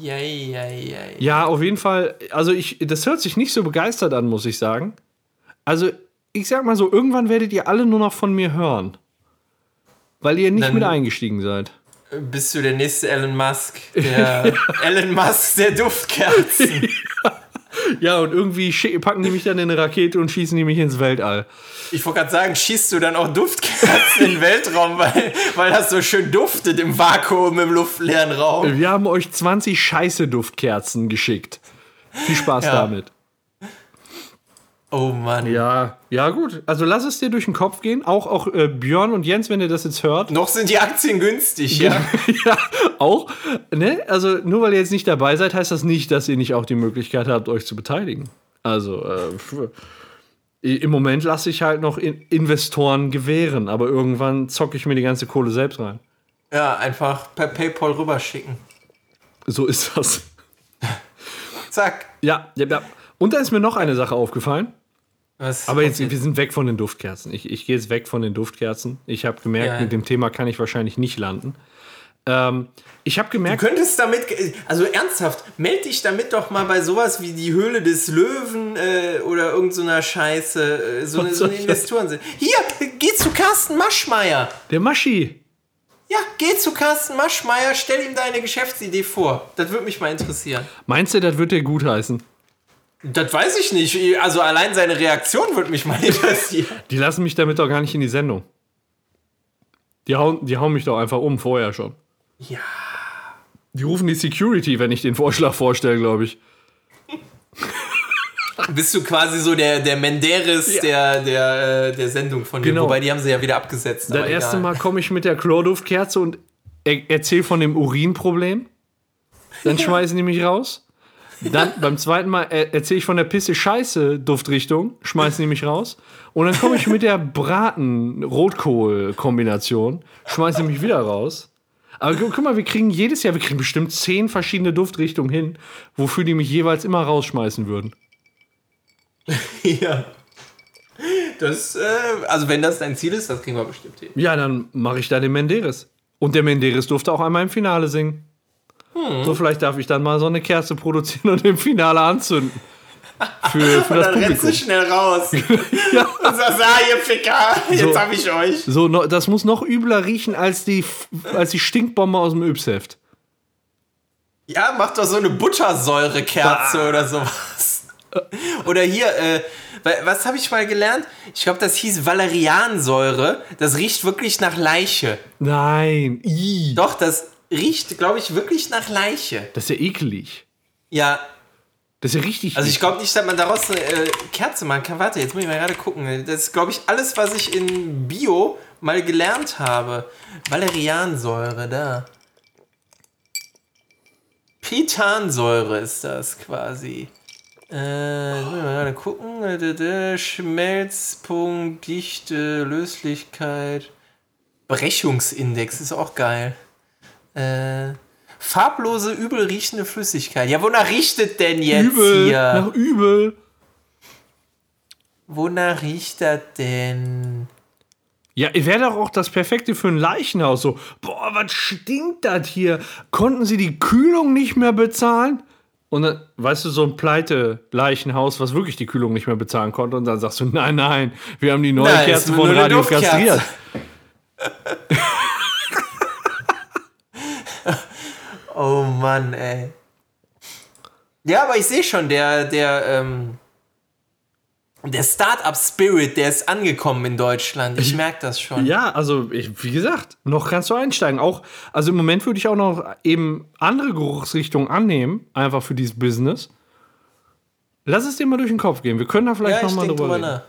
Ja, ja, ja. Ja, auf jeden Fall. Also ich, das hört sich nicht so begeistert an, muss ich sagen. Also ich sag mal so, irgendwann werdet ihr alle nur noch von mir hören. Weil ihr nicht Dann- mit eingestiegen seid. Bist du der nächste Elon Musk? Der Elon Musk der Duftkerzen. Ja, und irgendwie packen die mich dann in eine Rakete und schießen die mich ins Weltall. Ich wollte gerade sagen, schießt du dann auch Duftkerzen in den Weltraum, weil, weil das so schön duftet im Vakuum im luftleeren Raum. Wir haben euch 20 scheiße Duftkerzen geschickt. Viel Spaß Ja. damit. Oh Mann. Ja, ja gut. Also lass es dir durch den Kopf gehen. Auch, auch äh, Björn und Jens, wenn ihr das jetzt hört. Noch sind die Aktien günstig, ja. ja, auch. Ne? Also nur weil ihr jetzt nicht dabei seid, heißt das nicht, dass ihr nicht auch die Möglichkeit habt, euch zu beteiligen. Also äh, im Moment lasse ich halt noch in Investoren gewähren, aber irgendwann zocke ich mir die ganze Kohle selbst rein. Ja, einfach per PayPal rüberschicken. So ist das. Zack. Ja, ja, ja. Und da ist mir noch eine Sache aufgefallen. Was Aber jetzt, wir sind weg von den Duftkerzen. Ich, ich gehe jetzt weg von den Duftkerzen. Ich habe gemerkt, Ja. mit dem Thema kann ich wahrscheinlich nicht landen. Ähm, ich habe Du gemerkt, könntest damit, also ernsthaft, meld dich damit doch mal bei sowas wie die Höhle des Löwen äh, oder irgend so Scheiße, äh, so eine, so eine Investoren sind. Hier, geh zu Carsten Maschmeyer. der Maschi, Ja, geh zu Carsten Maschmeyer, stell ihm deine Geschäftsidee vor. Das würde mich mal interessieren. meinst du, das wird dir gutheißen? Das weiß ich nicht. Also allein seine Reaktion würde mich mal interessieren. Die lassen mich damit doch gar nicht in die Sendung. Die hauen, die hauen mich doch einfach um, vorher schon. Ja. Die rufen die Security, wenn ich den Vorschlag vorstelle, glaube ich. Bist du quasi so der, der Menderes Ja. der, der, äh, der Sendung von. Genau. Wobei, die haben sie ja wieder abgesetzt. Das erste egal. Mal komme ich mit der Chlorduftkerze und er erzähle von dem Urinproblem. Dann schmeißen die mich raus. Dann beim zweiten Mal er erzähle ich von der Pisse Scheiße Duftrichtung, schmeißen die mich raus. Und dann komme ich mit der Braten-Rotkohl-Kombination, schmeißen die mich wieder raus. Aber gu- guck mal, wir kriegen jedes Jahr, wir kriegen bestimmt zehn verschiedene Duftrichtungen hin, wofür die mich jeweils immer rausschmeißen würden. Ja. Das, äh, also wenn das dein Ziel ist, das kriegen wir bestimmt hin. Ja, dann mache ich da den Menderes. Und der Menderes durfte auch einmal im Finale singen. So, vielleicht darf ich dann mal so eine Kerze produzieren und im Finale anzünden. Für, für Und das dann rennst du Publikum. schnell raus. Ja. Und sagst, ah, ihr Ficker, jetzt So. hab ich euch. So, no, das muss noch übler riechen als die, als die Stinkbombe aus dem Yps-Heft. Ja, mach doch so eine Buttersäurekerze oder sowas. Oder hier, äh, wa- was habe ich mal gelernt? Ich glaube, das hieß Valeriansäure. Das riecht wirklich nach Leiche. Nein, i. Doch, das riecht, glaube ich, wirklich nach Leiche. Das ist ja ekelig. Ja, Das ist ja richtig. also ich glaube nicht, dass man daraus eine äh, Kerze machen kann. Warte, jetzt muss ich mal gerade gucken. Das ist, glaube ich, alles, was ich in Bio mal gelernt habe. Valeriansäure, da. Pitansäure ist das quasi. Äh, mal gerade gucken. Schmelzpunkt, Dichte, Löslichkeit. Brechungsindex ist auch geil. Äh, farblose, übel riechende Flüssigkeit. Ja, wonach riecht es denn jetzt übel. hier? Nach übel. Wonach riecht das denn? Ja, wäre doch auch das Perfekte für ein Leichenhaus. So, boah, was stinkt das hier? Konnten sie die Kühlung nicht mehr bezahlen? Und dann, weißt du, so ein Pleite-Leichenhaus, was wirklich die Kühlung nicht mehr bezahlen konnte. Und dann sagst du, nein, nein, wir haben die neue Nein, Kerze von Radio Duftkerze. kastriert. Oh Mann, ey. Ja, aber ich sehe schon, der, der, ähm, der Startup-Spirit, der ist angekommen in Deutschland. Ich merke das schon. Ja, also ich, wie gesagt, noch kannst du einsteigen. Auch, also im Moment würde ich auch noch eben andere Geruchsrichtungen annehmen, einfach für dieses Business. Lass es dir mal durch den Kopf gehen. Wir können da vielleicht Ja, noch ich mal denk drüber drüber reden. nach.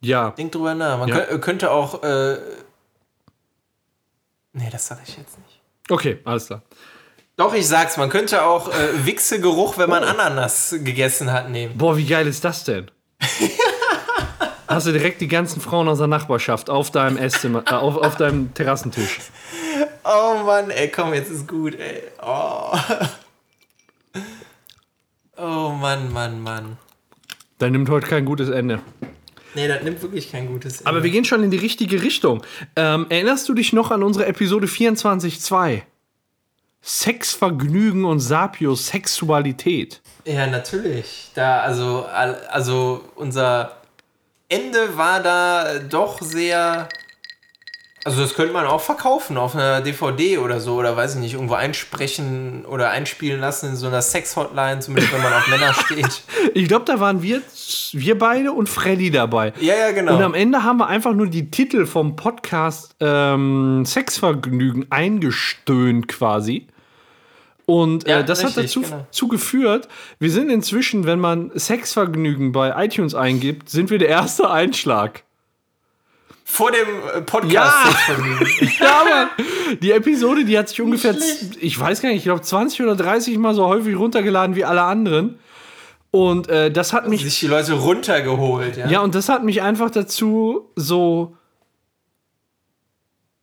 Ja, Denk drüber nach. Man Ja. kö- könnte auch, äh, nee, das sage ich jetzt nicht. okay, alles klar. Doch, ich sag's, man könnte auch äh, Wichsegeruch, wenn man Ananas gegessen hat, nehmen. Boah, wie geil ist das denn? Hast du direkt die ganzen Frauen aus der Nachbarschaft auf deinem Esszimmer, äh, auf, auf deinem Terrassentisch. Oh Mann, ey, komm, jetzt ist gut, ey. Oh. Oh Mann, Mann, Mann. Dann nimmt heute kein gutes Ende. Nee, das nimmt wirklich kein gutes Ende. Aber wir gehen schon in die richtige Richtung. Ähm, erinnerst du dich noch an unsere Episode 24.2? Sex, Vergnügen und Sapiosexualität. Ja, natürlich. Da, also, al- also unser Ende war da doch sehr. Also, das könnte man auch verkaufen auf einer DVD oder so, oder weiß ich nicht, irgendwo einsprechen oder einspielen lassen in so einer Sex-Hotline, zumindest wenn man auf Männer steht. Ich glaube, da waren wir, wir beide und Freddy dabei. Ja, ja, genau. Und am Ende haben wir einfach nur die Titel vom Podcast ähm, Sexvergnügen eingestöhnt quasi. Und Ja, äh, das hat richtig, dazu genau. zu geführt, wir sind inzwischen, wenn man Sexvergnügen bei iTunes eingibt, sind wir der erste Einschlag. Vor dem äh, Podcast. Ja. Sexvergnügen. Ja, Mann. Die Episode, die hat sich ungefähr, ich weiß gar nicht, ich glaube 20 oder 30 Mal so häufig runtergeladen wie alle anderen. Und äh, das hat mich sich die Leute runtergeholt, ja. Ja, und das hat mich einfach dazu so,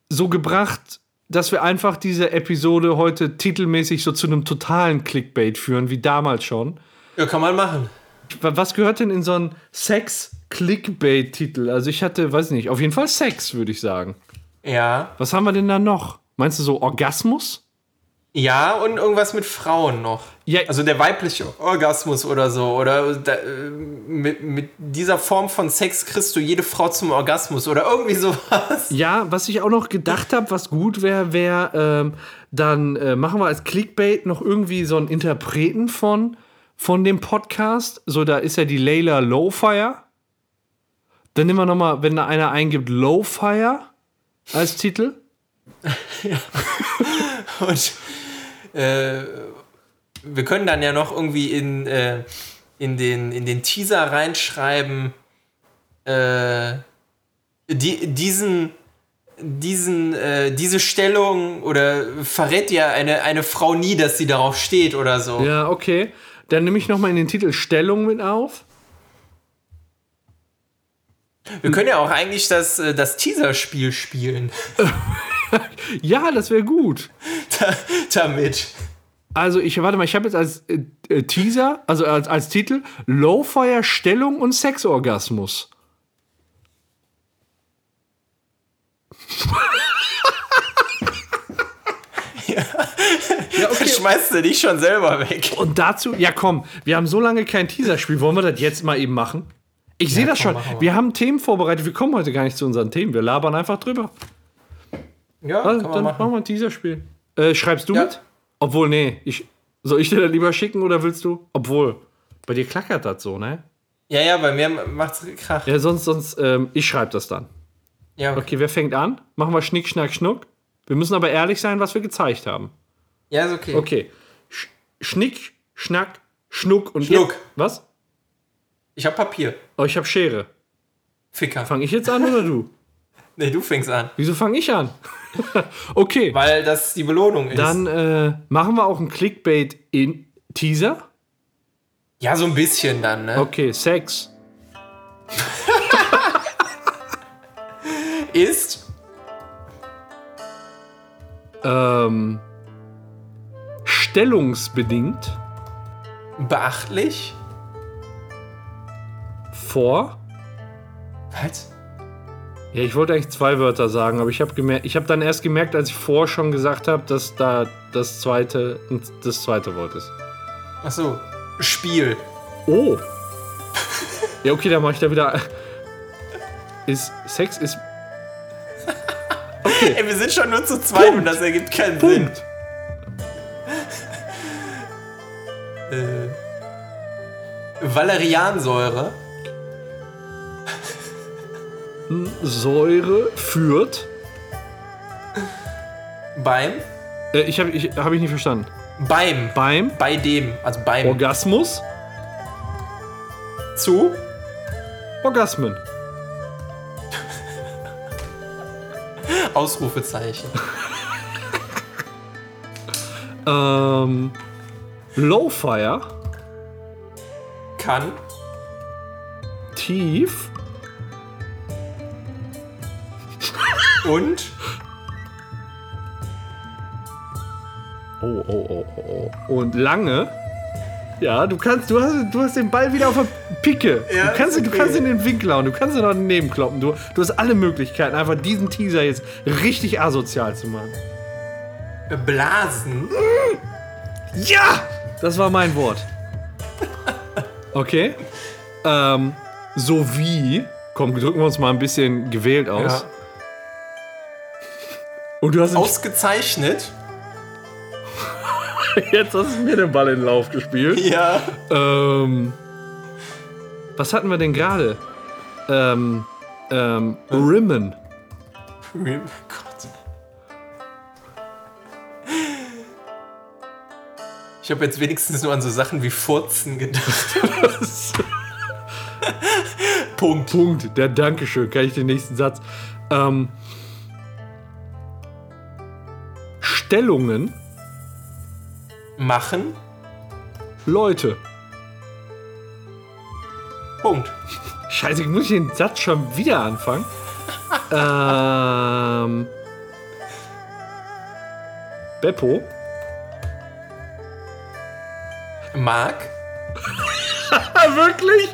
so gebracht, dass wir einfach diese Episode heute titelmäßig so zu einem totalen Clickbait führen, wie damals schon. Ja, kann man machen. Wa- Was gehört denn in so einen Sex-Clickbait-Titel? Also ich hatte, weiß nicht, auf jeden Fall Sex, würde ich sagen. Ja. Was haben wir denn da noch? Meinst du so Orgasmus? Ja, und irgendwas mit Frauen noch. Ja. Also der weibliche Orgasmus oder so. Oder da, äh, mit, mit dieser Form von Sex kriegst du jede Frau zum Orgasmus oder irgendwie sowas. Ja, was ich auch noch gedacht habe, was gut wäre, wäre, ähm, dann äh, machen wir als Clickbait noch irgendwie so einen Interpreten von, von dem Podcast. So, da ist ja die Layla Lowfire. Dann nehmen wir nochmal, wenn da einer eingibt, Lowfire als Titel. Und äh, wir können dann ja noch irgendwie in, äh, in, den, in den Teaser reinschreiben, äh, die, diesen, diesen, äh, diese Stellung oder verrät ja eine, eine Frau nie, dass sie darauf steht oder so. Ja, okay. Dann nehme ich nochmal in den Titel Stellung mit auf. Wir können ja auch eigentlich das, äh, das Teaser-Spiel spielen Ja, das wäre gut. da, damit. Also ich warte mal, ich habe jetzt als äh, äh, Teaser, also als, als Titel Lowfire Stellung und Sexorgasmus. ja, Dann schmeißt du dich schon selber weg. Und dazu, ja komm, wir haben so lange kein Teaserspiel. Wollen wir das jetzt mal eben machen? Ich sehe das komm, schon. Wir haben Themen vorbereitet. Wir kommen heute gar nicht zu unseren Themen. Wir labern einfach drüber. Ja, Also, dann machen. machen wir ein Teaserspiel. Äh, schreibst du Ja. mit? Obwohl, nee. Ich, soll ich dir das lieber schicken oder willst du? Obwohl, bei dir klackert das so, ne? Ja, ja, bei mir macht's Krach. Ja, sonst, sonst, ähm, ich schreibe das dann. Ja, okay. Okay, wer fängt an? Machen wir Schnick, Schnack, Schnuck. Wir müssen aber ehrlich sein, was wir gezeigt haben. ja ist okay. Okay. Sch Schnick, Schnack, Schnuck und Schnuck. Jetzt, was? Ich hab Papier. Oh, ich habe Schere. Ficker. Fange ich jetzt an oder du? Nee, du fängst an. Wieso fange ich an? okay, Weil das die Belohnung ist. dann äh, machen wir auch einen Clickbait in Teaser. ja, so ein bisschen dann, ne? Okay, Sex. Ist Ähm, stellungsbedingt beachtlich. vor. Was? Ja, ich wollte eigentlich zwei Wörter sagen, aber ich habe gemerkt, ich habe dann erst gemerkt, als ich vor schon gesagt habe, dass da das zweite das zweite Wort ist. Achso. Spiel. Oh. Ja, okay, dann mache ich da wieder. Ist Sex ist. Ey, wir sind schon nur zu zweit und Punkt. das ergibt keinen Punkt. Sinn. Äh, Valeriansäure. Säure führt. Beim. Äh, ich habe ich, hab ich nicht verstanden. Beim. Beim Bei dem. Also beim. Orgasmus Zu. Orgasmen. Ausrufezeichen. Ähm. Lowfire. Kann. Tief. Und. Oh, oh, oh, oh, oh. Und lange. Ja, du kannst, du hast, du hast den Ball wieder auf der Picke. Ja, du, kannst, ist du okay. kannst in den Winkel hauen, du kannst ihn noch daneben kloppen. Du, du hast alle Möglichkeiten, einfach diesen Teaser jetzt richtig asozial zu machen. Blasen. Ja! Das war mein Wort. Okay. Ähm, sowie. Komm, drücken wir uns mal ein bisschen gewählt aus. Ja. Und du hast Ausgezeichnet. jetzt hast du mir den Ball in den Lauf gespielt. Ja. Ähm, was hatten wir denn gerade? Ähm, ähm, Rimmen. Gott. Ich habe jetzt wenigstens nur an so Sachen wie Furzen gedacht. Punkt. Punkt. Der Dankeschön. Kann ich den nächsten Satz? Ähm, Stellungen, Machen. Leute. Punkt. Scheiße, muss ich den Satz schon wieder anfangen? ähm, Beppo. Mark. Wirklich?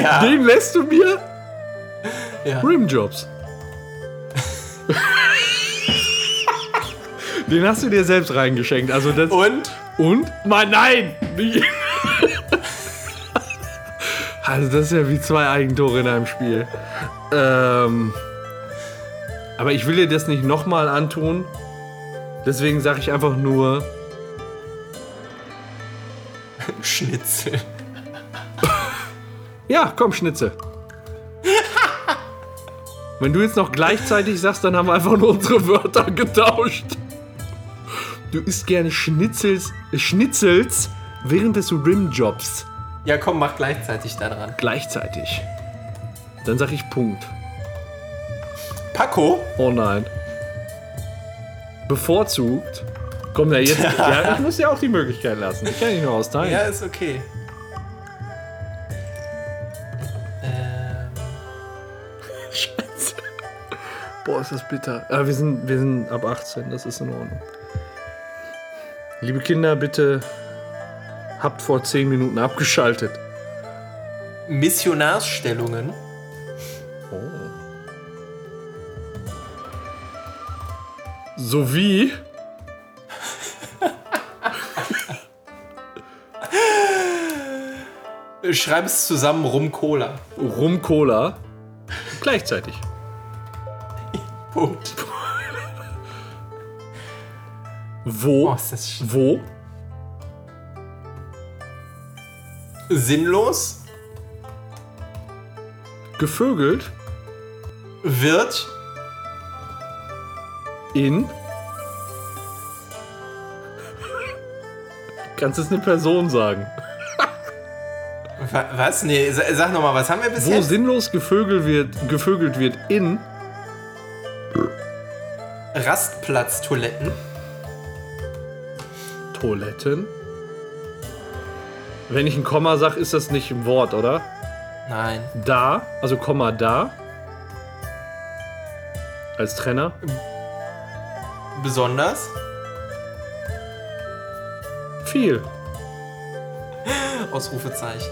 Ja. Den lässt du mir? ja. Rimjobs. Den hast du dir selbst reingeschenkt. Also das Und und? Mann, nein! Also das ist ja wie zwei Eigentore in einem Spiel. Ähm, aber ich will dir das nicht nochmal antun. Deswegen sage ich einfach nur Schnitzel. Ja, komm, Schnitzel. Wenn du jetzt noch gleichzeitig sagst, dann haben wir einfach nur unsere Wörter getauscht. Du isst gerne Schnitzels, Schnitzels während des Rimjobs. Ja, komm, mach gleichzeitig da dran. Gleichzeitig. Dann sag ich Punkt. Paco. Oh nein. Bevorzugt. Komm, na jetzt. ja, ich muss dir auch die Möglichkeit lassen. Ich kann nicht nur austeilen. Ja, ist okay. Ähm, Scheiße. Boah, ist das bitter. Ah, wir, sind, wir sind ab 18, das ist in Ordnung. Liebe Kinder, bitte habt vor 10 Minuten abgeschaltet. Missionarsstellungen. Sowie Schreib es zusammen Rum Cola. Rum Cola gleichzeitig. Punkt. Wo? Oh, ist das sch- Wo? sinnlos. Gevögelt Wird in. Kannst es eine Person sagen? Wa- Was? Nee, sa- sag nochmal, was haben wir bis Wo jetzt? sinnlos gevögelt wird, gevögelt wird in. Rastplatztoiletten. Toiletten. Wenn ich ein Komma sage, ist das nicht ein Wort, oder? Nein. Da, also Komma da. Als Trenner. Besonders. Viel. Ausrufezeichen.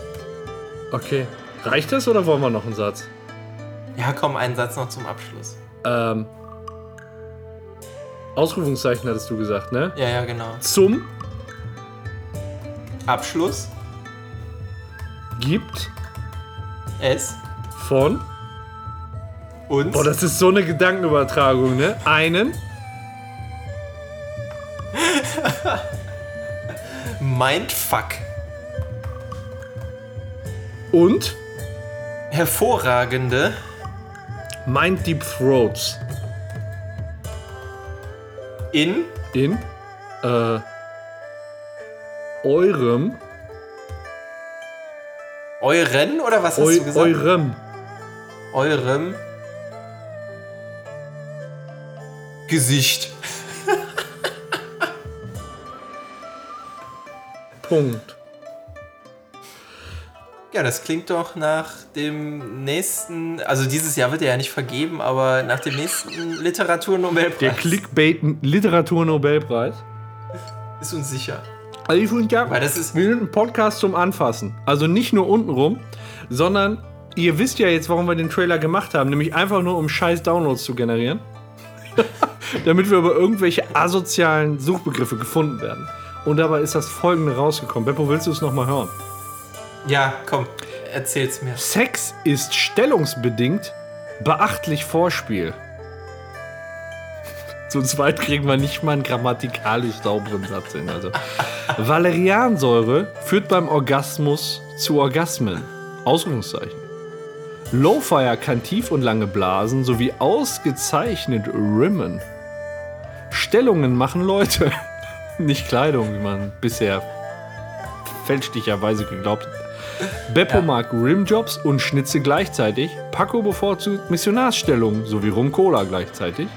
Okay. Reicht das oder wollen wir noch einen Satz? Ja, komm, einen Satz noch zum Abschluss. Ähm. Ausrufungszeichen hattest du gesagt, ne? Ja, ja, genau. Zum Abschluss gibt es von. uns Boah, das ist so eine Gedankenübertragung, ne? Einen Mindfuck. und Hervorragende Mind Deep Throats in in äh, eurem, euren oder was hast eu, du gesagt? eurem Eurem Gesicht. Punkt. Ja, das klingt doch nach dem nächsten, also dieses Jahr wird er ja nicht vergeben, aber nach dem nächsten Literaturnobelpreis. Der Clickbait Literaturnobelpreis. ist uns sicher. Also ich finde ja, Weil das ist, wir sind ein Podcast zum Anfassen. Also nicht nur untenrum, sondern ihr wisst ja jetzt, warum wir den Trailer gemacht haben, nämlich einfach nur um scheiß Downloads zu generieren. Damit wir über irgendwelche asozialen Suchbegriffe gefunden werden. Und dabei ist das folgende rausgekommen. Beppo, willst du es nochmal hören? ja, komm, erzähl's mir. Sex ist stellungsbedingt beachtlich Vorspiel. Zu zweit kriegen wir nicht mal einen grammatikalisch sauberen Satz hin. Also. Valeriansäure führt beim Orgasmus zu Orgasmen. Ausrufungszeichen. Lowfire kann tief und lange blasen sowie ausgezeichnet rimmen. Stellungen machen Leute, nicht Kleidung, wie man bisher fälschlicherweise geglaubt hat. Beppo Ja. mag Rimjobs und Schnitze gleichzeitig. Paco bevorzugt Missionarsstellungen sowie Rum-Cola gleichzeitig.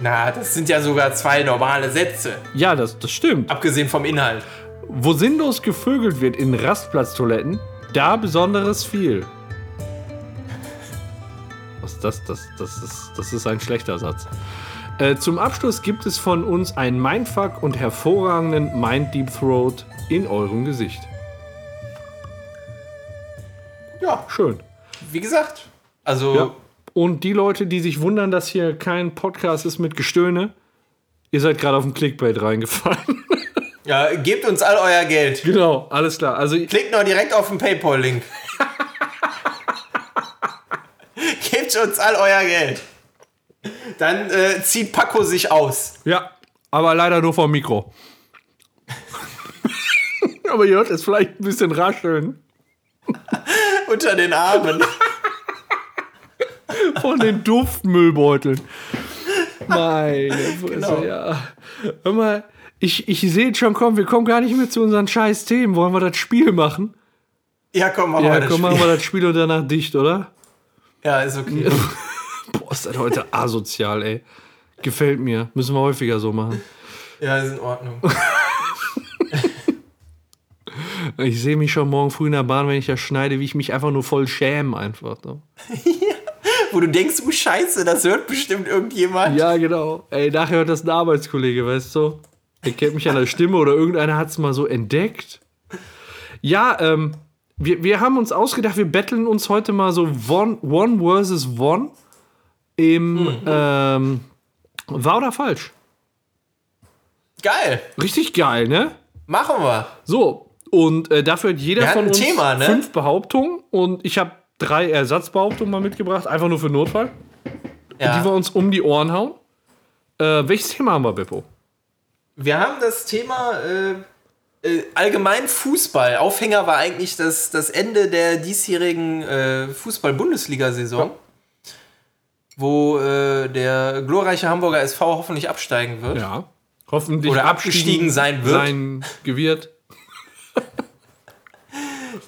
Na, das sind ja sogar zwei normale Sätze, Ja, das, das stimmt. abgesehen vom Inhalt. Wo sinnlos gevögelt wird in Rastplatztoiletten, da Besonderes viel. Was ist das? Das, das, ist, das ist ein schlechter Satz. Äh, zum Abschluss gibt es von uns einen Mindfuck und hervorragenden Mind Deep Throat in eurem Gesicht. Ja, Schön. wie gesagt, also Ja. Und die Leute, die sich wundern, dass hier kein Podcast ist mit Gestöhne, ihr seid gerade auf den Clickbait reingefallen. ja, gebt uns all euer Geld. genau, alles klar. Also Klickt noch direkt auf den PayPal-Link. Gebt uns all euer Geld. Dann äh, zieht Paco sich aus. Ja, aber leider nur vom Mikro. aber ihr hört es vielleicht ein bisschen rascheln Unter den Armen. Von den Duftmüllbeuteln. Meine Fresse, Genau. ja. Hör mal, ich, ich sehe schon, komm, wir kommen gar nicht mehr zu unseren scheiß Themen. Wollen wir das Spiel machen? Ja, komm, machen Ja, wir das komm, machen Spiel. wir das Spiel und danach dicht, oder? Ja, ist okay. Boah, ist das heute asozial, ey. Gefällt mir. Müssen wir häufiger so machen. Ja, ist in Ordnung. Ich sehe mich schon morgen früh in der Bahn, wenn ich das schneide, wie ich mich einfach nur voll schäme einfach. So. Wo du denkst, du Scheiße, das hört bestimmt irgendjemand. Ja, genau. Ey, nachher hört das ein Arbeitskollege, weißt du? Er kennt mich an der Stimme oder irgendeiner hat es mal so entdeckt. Ja, ähm, wir, wir haben uns ausgedacht, wir betteln uns heute mal so One, one versus One im ähm, Wahr oder falsch? Geil. Richtig geil, ne? Machen wir. So, und äh, dafür hat jeder Wir von uns Thema, ne? fünf Behauptungen und ich habe drei Ersatzbehauptungen mal mitgebracht, einfach nur für Notfall, die wir Ja. uns um die Ohren hauen. Äh, welches Thema haben wir, Beppo? Wir haben das Thema äh, äh, allgemein Fußball. Aufhänger war eigentlich das, das Ende der diesjährigen äh, Fußball-Bundesliga-Saison, wo äh, der glorreiche Hamburger SV hoffentlich absteigen wird. Ja. Hoffentlich Oder abgestiegen sein wird. Sein gewirrt.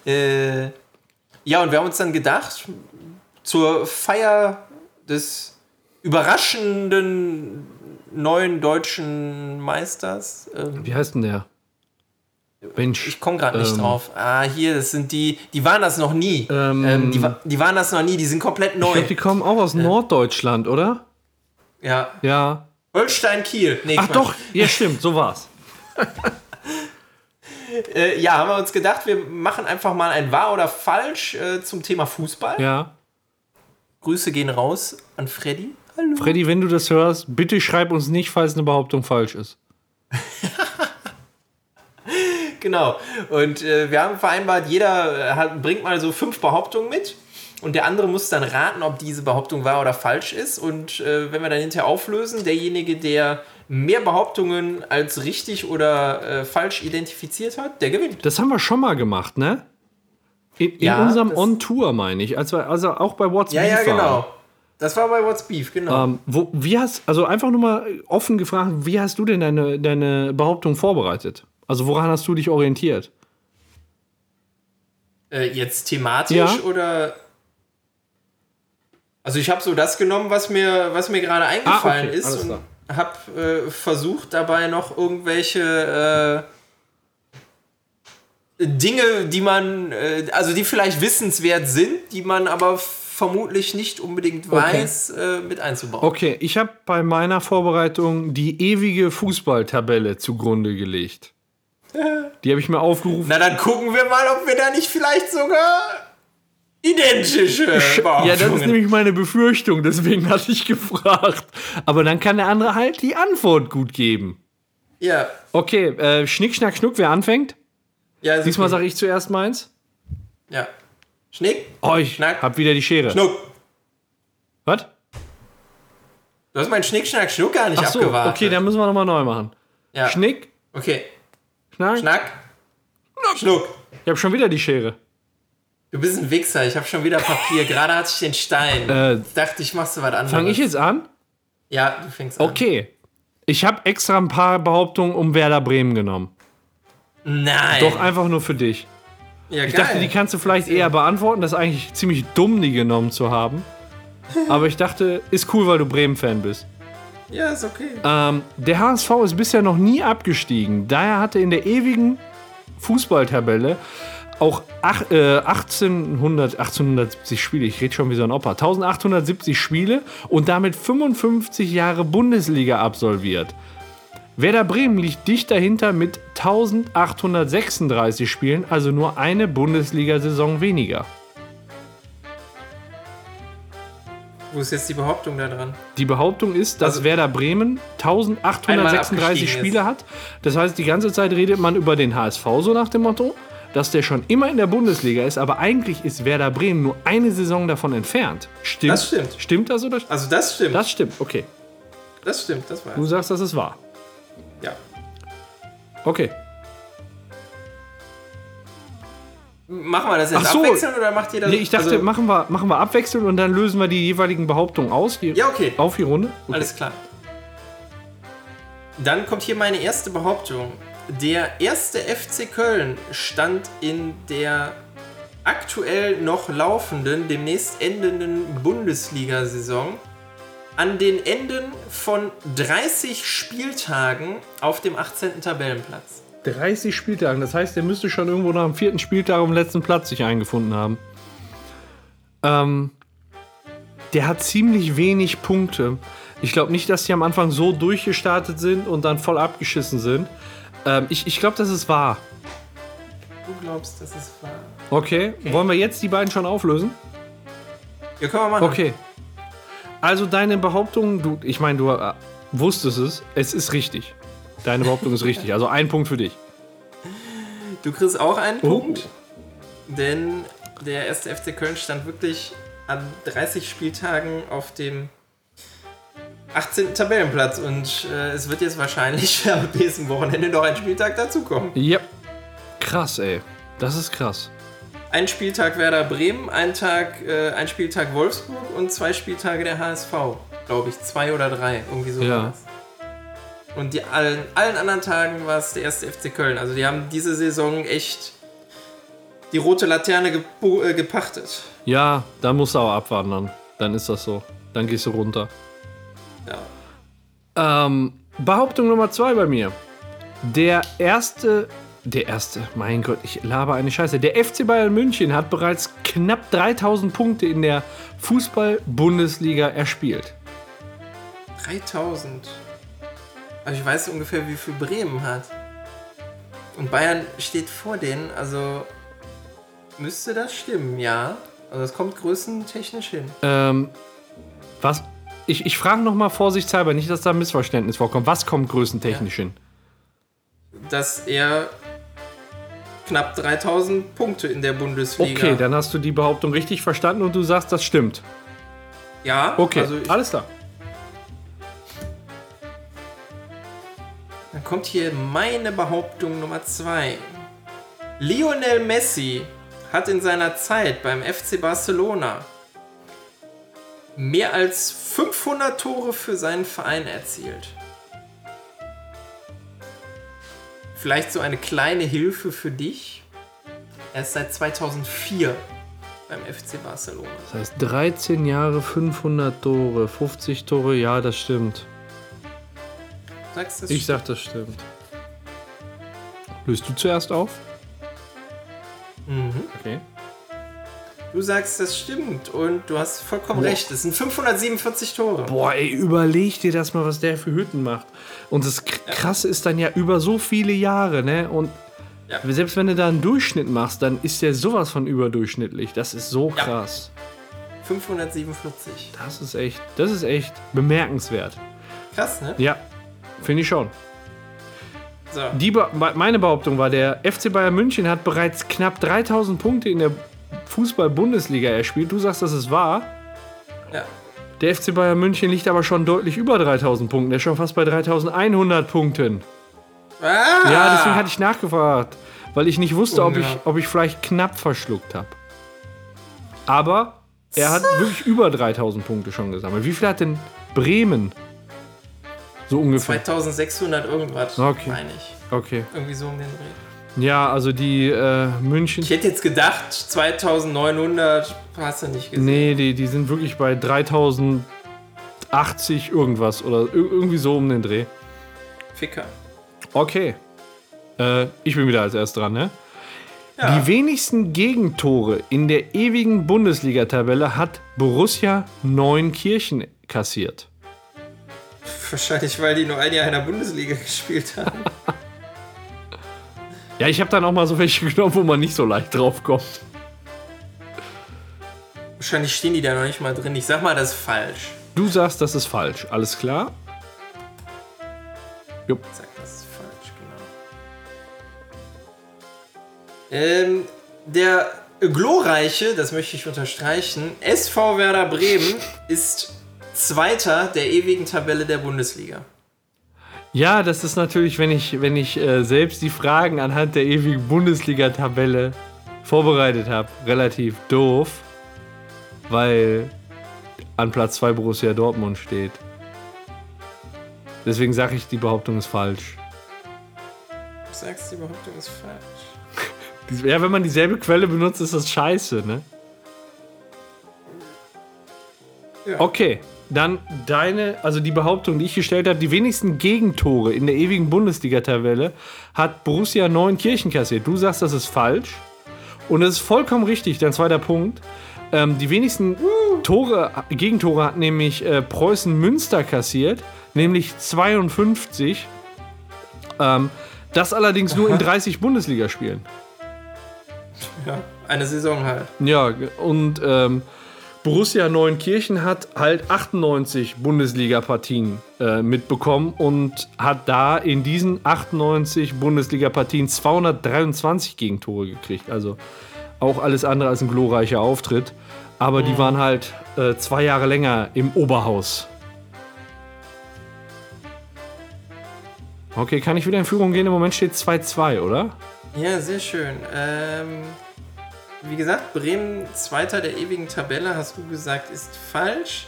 Äh, ja, und wir haben uns dann gedacht, zur Feier des überraschenden neuen deutschen Meisters. Ähm, Wie heißt denn der? Mensch. ich komme gerade nicht Ähm. drauf. Ah, hier, das sind die, die waren das noch nie. Ähm. Ähm, die, die waren das noch nie, die sind komplett ich neu. glaube, die kommen auch aus Norddeutschland, oder? ja. Ja. Holstein Kiel. Nee, Ach doch, ja stimmt, so war's. Äh, ja, haben wir uns gedacht, wir machen einfach mal ein Wahr oder Falsch äh, zum Thema Fußball. Ja. Grüße gehen raus an Freddy. Hallo. Freddy, wenn du das hörst, bitte schreib uns nicht, falls eine Behauptung falsch ist. genau. Und äh, wir haben vereinbart, jeder hat, bringt mal so fünf Behauptungen mit. Und der andere muss dann raten, ob diese Behauptung wahr oder falsch ist. Und äh, wenn wir dann hinterher auflösen, derjenige, der mehr Behauptungen als richtig oder äh, falsch identifiziert hat, der gewinnt. Das haben wir schon mal gemacht, ne? In, in Ja, unserem On-Tour, meine ich. Als wir, also auch bei What's Ja, Beef ja, waren. genau. Das war bei What's Beef, genau. Ähm, wo, wie hast, also einfach nur mal offen gefragt, wie hast du denn deine, deine Behauptung vorbereitet? Also woran hast du dich orientiert? Äh, jetzt thematisch Ja. oder. Also ich habe so das genommen, was mir, was mir gerade eingefallen Ah, okay, ist alles klar. Habe äh, versucht dabei noch irgendwelche äh, Dinge, die man, äh, also die vielleicht wissenswert sind, die man aber vermutlich nicht unbedingt weiß, äh, mit einzubauen. Okay, ich habe bei meiner Vorbereitung die ewige Fußballtabelle zugrunde gelegt. Die habe ich mir aufgerufen. Na dann gucken wir mal, ob wir da nicht vielleicht sogar identische Behauptungen Ja, das ist nämlich meine Befürchtung, deswegen hatte ich gefragt. Aber dann kann der andere halt die Antwort gut geben. ja, Okay, äh, Schnick, Schnack, Schnuck, wer anfängt? ja, Diesmal okay. sage ich zuerst meins. Ja. Schnick, Oh, ich Schnack. hab wieder die Schere. Schnuck. Was? Du hast meinen Schnick, Schnack, Schnuck gar nicht Ach so, abgewartet. okay, dann müssen wir nochmal neu machen. ja. Schnick, Okay. Schnack. Schnack. Schnuck. Ich habe schon wieder die Schere. Du bist ein Wichser, ich habe schon wieder Papier. Gerade hatte ich den Stein. Äh, ich dachte, ich machst du was anderes. Fange ich jetzt an? Ja, du fängst an. Okay. Ich habe extra ein paar Behauptungen um Werder Bremen genommen. Nein. Doch einfach nur für dich. ja, Ich dachte, die kannst du vielleicht eher beantworten. Das ist eigentlich ziemlich dumm, die genommen zu haben. Aber ich dachte, ist cool, weil du Bremen-Fan bist. Ja, ist okay. Ähm, der HSV ist bisher noch nie abgestiegen. Daher hatte in der ewigen Fußballtabelle auch ach, äh, 1800, 1870 Spiele. Ich rede schon wie so ein Opa. 1870 Spiele und damit 55 Jahre Bundesliga absolviert. Werder Bremen liegt dicht dahinter mit 1836 Spielen, also nur eine Bundesliga-Saison weniger. Wo ist jetzt die Behauptung da dran? Die Behauptung ist, dass Also- Werder Bremen 1836 abgestiegen Spiele hat. Das heißt, die ganze Zeit redet man über den HSV so nach dem Motto, dass der schon immer in der Bundesliga ist, aber eigentlich ist Werder Bremen nur eine Saison davon entfernt. Stimmt? Das stimmt. Stimmt das oder? Also das stimmt. Das stimmt, okay. das stimmt, das war Du sagst, dass es wahr. Ja. Okay. Machen wir das jetzt Ach so. abwechselnd oder macht jeder... Nee, ich dachte, also, machen, wir, machen wir abwechselnd und dann lösen wir die jeweiligen Behauptungen aus. Hier, Ja, okay. Auf die Runde. Okay. Alles klar. Dann kommt hier meine erste Behauptung. Der erste FC Köln stand in der aktuell noch laufenden, demnächst endenden Bundesliga-Saison an den Enden von 30 Spieltagen auf dem 18. Tabellenplatz. 30 Spieltagen. Das heißt, der müsste schon irgendwo nach dem vierten Spieltag am letzten Platz sich eingefunden haben. Ähm, der hat ziemlich wenig Punkte. Ich glaube nicht, dass die am Anfang so durchgestartet sind und dann voll abgeschissen sind. Ähm, ich ich glaube, das ist wahr. Du glaubst, das ist wahr? Okay. Wollen wir jetzt die beiden schon auflösen? Ja, können wir machen. Okay. Also deine Behauptung, du, ich meine, du äh, wusstest es, es ist richtig. Deine Behauptung ist richtig. Also ein Punkt für dich. Du kriegst auch einen Oh. Punkt, denn der erste FC Köln stand wirklich an 30 Spieltagen auf dem 18. Tabellenplatz und äh, es wird jetzt wahrscheinlich am nächsten Wochenende noch ein Spieltag dazukommen. Ja. Krass, ey. Das ist krass. Ein Spieltag Werder Bremen, ein Tag, äh, ein Spieltag Wolfsburg und zwei Spieltage der HSV, glaube ich, zwei oder drei, irgendwie so. Ja. Und die allen, allen anderen Tagen war es der erste FC Köln. Also die haben diese Saison echt die rote Laterne äh, gepachtet. Ja, dann musst du auch abwarten dann. Dann ist das so. Dann gehst du runter. Ja. Ähm, Behauptung Nummer zwei bei mir. Der erste, der erste, mein Gott, ich laber eine Scheiße. Der FC Bayern München hat bereits knapp 3000 Punkte in der Fußball-Bundesliga erspielt. 3000. Also ich weiß ungefähr, wie viel Bremen hat. Und Bayern steht vor denen, also müsste das stimmen, ja. Also es kommt größentechnisch hin. Ähm, was? Ich, ich frage nochmal vorsichtshalber, nicht, dass da ein Missverständnis vorkommt. Was kommt größentechnisch hin? Dass er knapp 3000 Punkte in der Bundesliga. Okay, dann hast du die Behauptung richtig verstanden und du sagst, das stimmt. ja, Okay, also alles klar. dann kommt hier meine Behauptung Nummer 2. Lionel Messi hat in seiner Zeit beim FC Barcelona mehr als 500 Tore für seinen Verein erzielt. Vielleicht so eine kleine Hilfe für dich. Er ist seit 2004 beim FC Barcelona. Das heißt 13 Jahre, 500 Tore, 50 Tore, ja, das stimmt. Sagst du das? Ich sag, das stimmt. Löst du zuerst auf? Mhm. Okay. Du sagst, das stimmt und du hast vollkommen Boah. recht. Es sind 547 Tore. Boah, ey, überleg dir das mal, was der für Hütten macht. Und das Krasse ist dann ja über so viele Jahre, ne? Und Ja. selbst wenn du da einen Durchschnitt machst, dann ist der sowas von überdurchschnittlich. Das ist so Ja. krass. 547. Das ist echt, das ist echt bemerkenswert. Krass, ne? Ja, finde ich schon. So. Die meine Behauptung war, der FC Bayern München hat bereits knapp 3000 Punkte in der Fußball-Bundesliga erspielt. Du sagst, das ist wahr. Ja. Der FC Bayern München liegt aber schon deutlich über 3000 Punkten. Der ist schon fast bei 3100 Punkten. Ah! Ja, deswegen hatte ich nachgefragt, weil ich nicht wusste, ob ich, ob ich vielleicht knapp verschluckt habe. Aber er hat wirklich über 3000 Punkte schon gesammelt. Wie viel hat denn Bremen? So ungefähr. 2600 irgendwas, Okay. meine ich. Okay. Irgendwie so um den Dreh. Ja, also die äh, München. Ich hätte jetzt gedacht, 2900 hast du nicht gesehen. Nee, die, die sind wirklich bei 3080 irgendwas oder ir- irgendwie so um den Dreh. Ficker. Okay. Äh, ich bin wieder als erst dran, ne? Ja. Die wenigsten Gegentore in der ewigen Bundesliga-Tabelle hat Borussia Neunkirchen kassiert. Wahrscheinlich, weil die nur ein Jahr in der Bundesliga gespielt haben. Ja, ich habe dann auch mal so welche genommen, wo man nicht so leicht drauf kommt. Wahrscheinlich stehen die da noch nicht mal drin. Ich sag mal, das ist falsch. Du sagst, das ist falsch. Alles klar? Jupp. Ich sag, das ist falsch, genau. Ähm, der glorreiche, das möchte ich unterstreichen, SV Werder Bremen ist Zweiter der ewigen Tabelle der Bundesliga. Ja, das ist natürlich, wenn ich, wenn ich äh, selbst die Fragen anhand der ewigen Bundesliga-Tabelle vorbereitet habe, relativ doof, weil an Platz 2 Borussia Dortmund steht. Deswegen sage ich, die Behauptung ist falsch. Du sagst, die Behauptung ist falsch. Ja, wenn man dieselbe Quelle benutzt, ist das scheiße, ne? Ja. Okay, dann deine, also die Behauptung, die ich gestellt habe, die wenigsten Gegentore in der ewigen Bundesliga-Tabelle hat Borussia Neunkirchen kassiert. Du sagst, das ist falsch. Und das ist vollkommen richtig, dein zweiter Punkt. Ähm, die wenigsten Tore, Gegentore hat nämlich äh, Preußen Münster kassiert, nämlich 52. Ähm, das allerdings nur in 30 Bundesligaspielen. Ja, eine Saison halt. Ja, und ähm, Borussia Neunkirchen hat halt 98 Bundesliga-Partien äh, mitbekommen und hat da in diesen 98 Bundesliga-Partien 223 Gegentore gekriegt. Also auch alles andere als ein glorreicher Auftritt. Aber die waren halt äh, zwei Jahre länger im Oberhaus. Okay, kann ich wieder in Führung gehen? Im Moment steht 2-2, oder? Ja, sehr schön. Ähm, wie gesagt, Bremen Zweiter der ewigen Tabelle, hast du gesagt, ist falsch.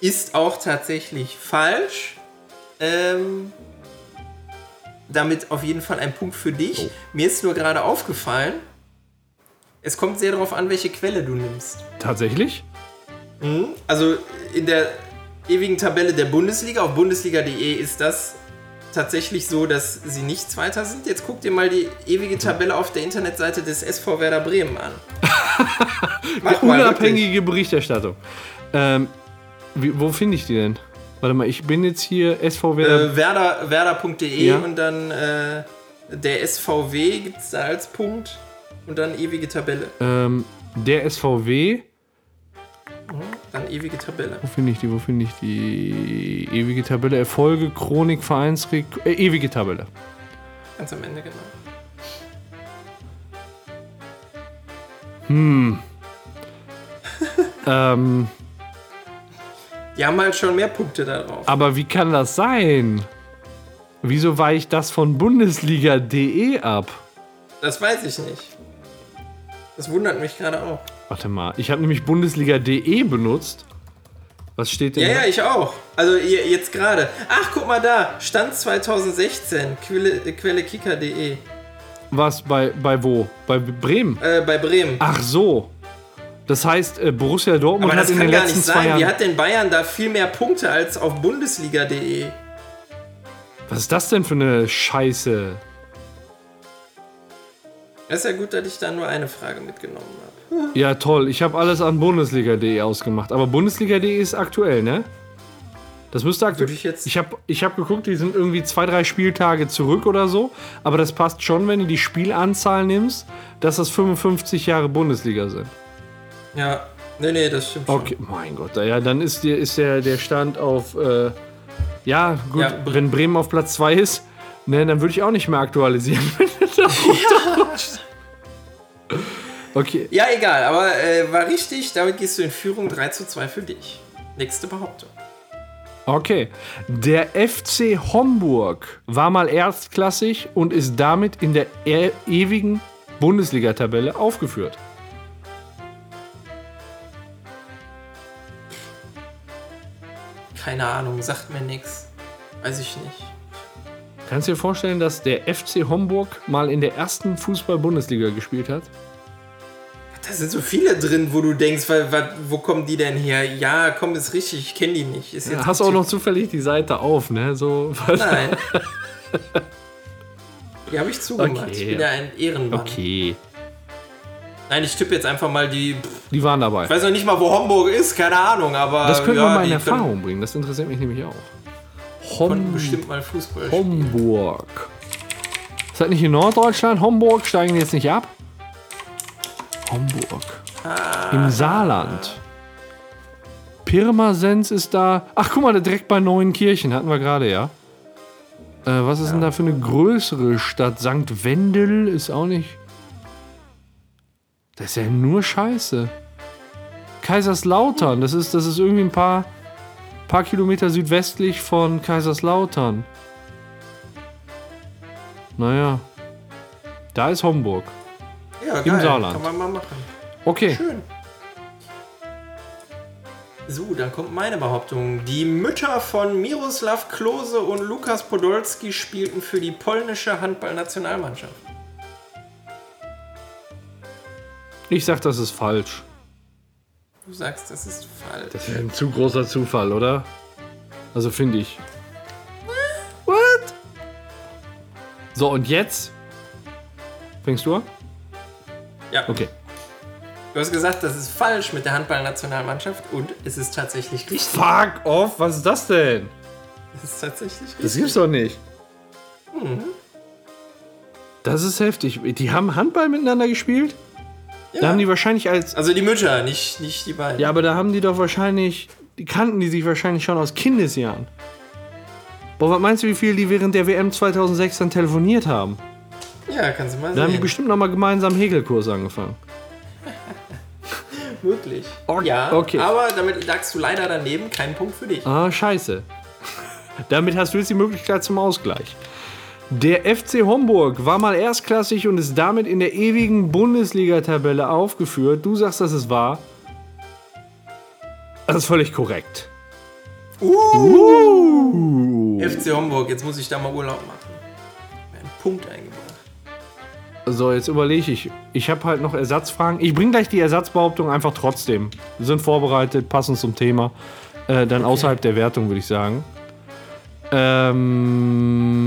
Ist auch tatsächlich falsch. Ähm, damit auf jeden Fall ein Punkt für dich. Mir ist nur gerade aufgefallen, es kommt sehr darauf an, welche Quelle du nimmst. Tatsächlich? Also in der ewigen Tabelle der Bundesliga, auf bundesliga.de ist das tatsächlich so, dass sie nicht Zweiter sind. Jetzt guck dir mal die ewige Tabelle auf der Internetseite des SV Werder Bremen an. Mach. Unabhängige Berichterstattung. Ähm, wie, wo finde ich die denn? Warte mal, ich bin jetzt hier SV Werder. Äh, Werder, Werder.de Ja. und dann äh, der SVW gibt es da als Punkt und dann ewige Tabelle. ähm, der SVW. Dann ewige Tabelle. Wo finde ich die? Wo finde ich die? Ewige Tabelle. Erfolge, Chronik, Vereinsreg. Äh, ewige Tabelle. Ganz am Ende, genau. Hm. ähm. Die haben halt schon mehr Punkte darauf. Aber wie kann das sein? Wieso weicht das von Bundesliga.de ab? Das weiß ich nicht. Das wundert mich gerade auch. Warte mal, ich habe nämlich Bundesliga.de benutzt. Was steht denn? Ja, da? ja, ich auch. Also je- jetzt gerade. Ach, guck mal da. Stand 2016. Quelle, äh, Quelle kicker.de. Was bei, bei wo? Bei Bremen? Äh, bei Bremen. Ach so. Das heißt, äh, Borussia Dortmund Aber hat das in kann den gar letzten nicht zwei sein. Wie Jahren. hat denn Bayern da viel mehr Punkte als auf Bundesliga.de? Was ist das denn für eine Scheiße? Ist ja gut, dass ich da nur eine Frage mitgenommen habe. Ja, toll. Ich habe alles an Bundesliga.de ausgemacht. Aber Bundesliga.de ist aktuell, ne? Das müsste aktuell. Würde ich jetzt- Ich habe ich hab geguckt, die sind irgendwie zwei, drei Spieltage zurück oder so. Aber das passt schon, wenn du die Spielanzahl nimmst, dass das 55 Jahre Bundesliga sind. Ja. Nee, nee, das stimmt schon. Okay, mein Gott. Ja, dann ist, die, ist der, der Stand auf. Äh, ja, gut, Ja, Bre- wenn Bremen auf Platz 2 ist, ne, dann würde ich auch nicht mehr aktualisieren. wenn da runterrutscht. Okay. Ja, egal, aber äh, war richtig. Damit gehst du in Führung 3 zu 2 für dich. Nächste Behauptung. Okay. Der FC Homburg war mal erstklassig und ist damit in der e ewigen Bundesliga-Tabelle aufgeführt. Keine Ahnung, sagt mir nichts. Weiß ich nicht. Kannst du dir vorstellen, dass der FC Homburg mal in der ersten Fußball-Bundesliga gespielt hat? Da sind so viele drin, wo du denkst, wa- wa- wo kommen die denn her? Ja, komm, ist richtig, ich kenne die nicht. Ist jetzt Hast auch noch zufällig die Seite auf, ne? So, Nein. Die habe ich zugemacht. Okay, ich bin ja. ja ein Ehrenmann. Okay. Nein, ich tippe jetzt einfach mal die. Die waren dabei. Ich weiß noch nicht mal, wo Homburg ist, keine Ahnung, aber. Das können ja, wir mal in Erfahrung bringen. Das interessiert mich nämlich auch. Konnten Hom bestimmt mal Fußball spielen. Homburg. Ist das nicht in Norddeutschland? Homburg steigen die jetzt nicht ab? Homburg. Ah. Im Saarland. Pirmasens ist da. Ach, guck mal, direkt bei Neuenkirchen hatten wir gerade, ja. Äh, was ist denn da für eine größere Stadt? St. Wendel ist auch nicht. Das ist ja nur Scheiße. Kaiserslautern, das ist, das ist irgendwie ein paar, paar Kilometer südwestlich von Kaiserslautern. Naja. Da ist Homburg. Ja, geil. Saarland. Kann man mal machen. Okay. Schön. So, dann kommt meine Behauptung. Die Mütter von Miroslav Klose und Lukas Podolski spielten für die polnische Handballnationalmannschaft. Ich sag, das ist falsch. Du sagst, das ist falsch. Das wäre ein zu großer Zufall, oder? Also finde ich. What? So, und jetzt? Fängst du an? Ja, Okay. du hast gesagt, das ist falsch mit der Handballnationalmannschaft und es ist tatsächlich richtig. Fuck off, was ist das denn? Es ist tatsächlich richtig. Das gibt's doch nicht. Das ist heftig. Die haben Handball miteinander gespielt? Ja. Da haben die wahrscheinlich als. also die Mütter, nicht, nicht die beiden. Ja, aber da haben die doch wahrscheinlich. Die kannten die sich wahrscheinlich schon aus Kindesjahren. Boah, was meinst du, wie viel die während der WM 2006 dann telefoniert haben? Ja, kannst du mal Da haben die sehen. bestimmt nochmal gemeinsam Hegelkurs angefangen. Möglich. Ok- Ja, okay. aber damit lagst du leider daneben. Kein Punkt für dich. Ah, scheiße. Damit hast du jetzt die Möglichkeit zum Ausgleich. Der FC Homburg war mal erstklassig und ist damit in der ewigen Bundesliga-Tabelle aufgeführt. Du sagst, das ist wahr. Das ist völlig korrekt. Uh. FC Homburg, jetzt muss ich da mal Urlaub machen. Einen Punkt eingebracht. So, jetzt überlege ich. Ich habe halt noch Ersatzfragen. Ich bringe gleich die Ersatzbehauptung einfach trotzdem. Wir sind vorbereitet, passend zum Thema. Äh, dann außerhalb der Wertung, würde ich sagen. Ähm,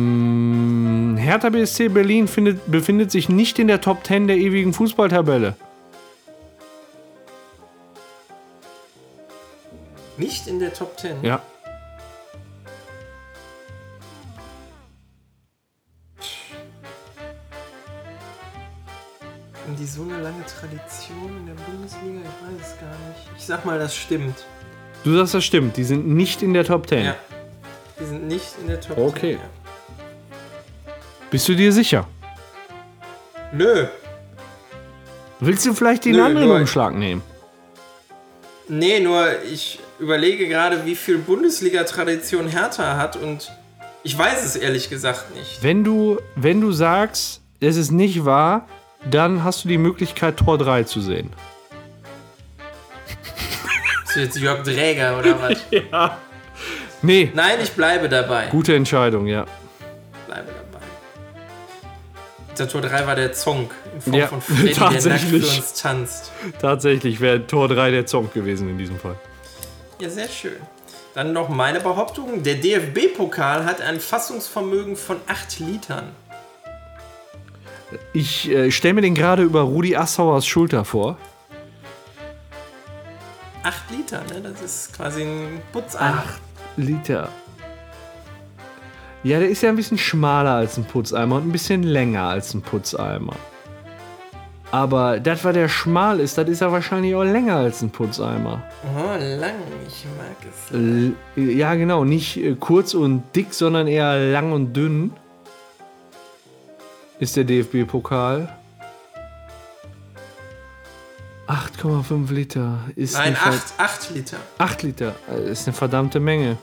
Hertha BSC Berlin findet, befindet sich nicht in der Top 10 der ewigen Fußballtabelle. Nicht in der Top 10. Ja. Haben die so eine lange Tradition in der Bundesliga? Ich weiß es gar nicht. Ich sag mal, das stimmt. Du sagst, das stimmt. Die sind nicht in der Top 10. Ja. Die sind nicht in der Top Okay. 10. Ja. Bist du dir sicher? Nö. Willst du vielleicht den Nö, anderen nur- Umschlag nehmen? Nee, nur ich überlege gerade, wie viel Bundesliga-Tradition Hertha hat und ich weiß es ehrlich gesagt nicht. Wenn du, wenn du sagst, es ist nicht wahr, dann hast du die Möglichkeit, Tor 3 zu sehen. Ist jetzt Jörg Dräger oder was? Ja. Nee, Nein, ich bleibe dabei. gute Entscheidung, ja. Bleibe dabei. Der Tor 3 war der Zonk in Form Ja, von Freddy, der nackt für tatsächlich. uns tanzt. Tatsächlich wäre Tor 3 der Song gewesen in diesem Fall. Ja, sehr schön. Dann noch meine Behauptung. Der DFB-Pokal hat ein Fassungsvermögen von 8 Litern. Ich äh, stelle mir den gerade über Rudi Assauers Schulter vor. 8 Liter, ne? Das ist quasi ein Putzeimer. Liter. Ja, der ist ja ein bisschen schmaler als ein Putzeimer und ein bisschen länger als ein Putzeimer. Aber das, was der schmal ist, das ist ja wahrscheinlich auch länger als ein Putzeimer. Oh, lang. Ich mag es. L ja, genau. Nicht äh, kurz und dick, sondern eher lang und dünn. Ist der DFB-Pokal. 8,5 Liter. Ist Nein, eine Ver- 8, 8 Liter. 8 Liter. äh, Ist eine verdammte Menge.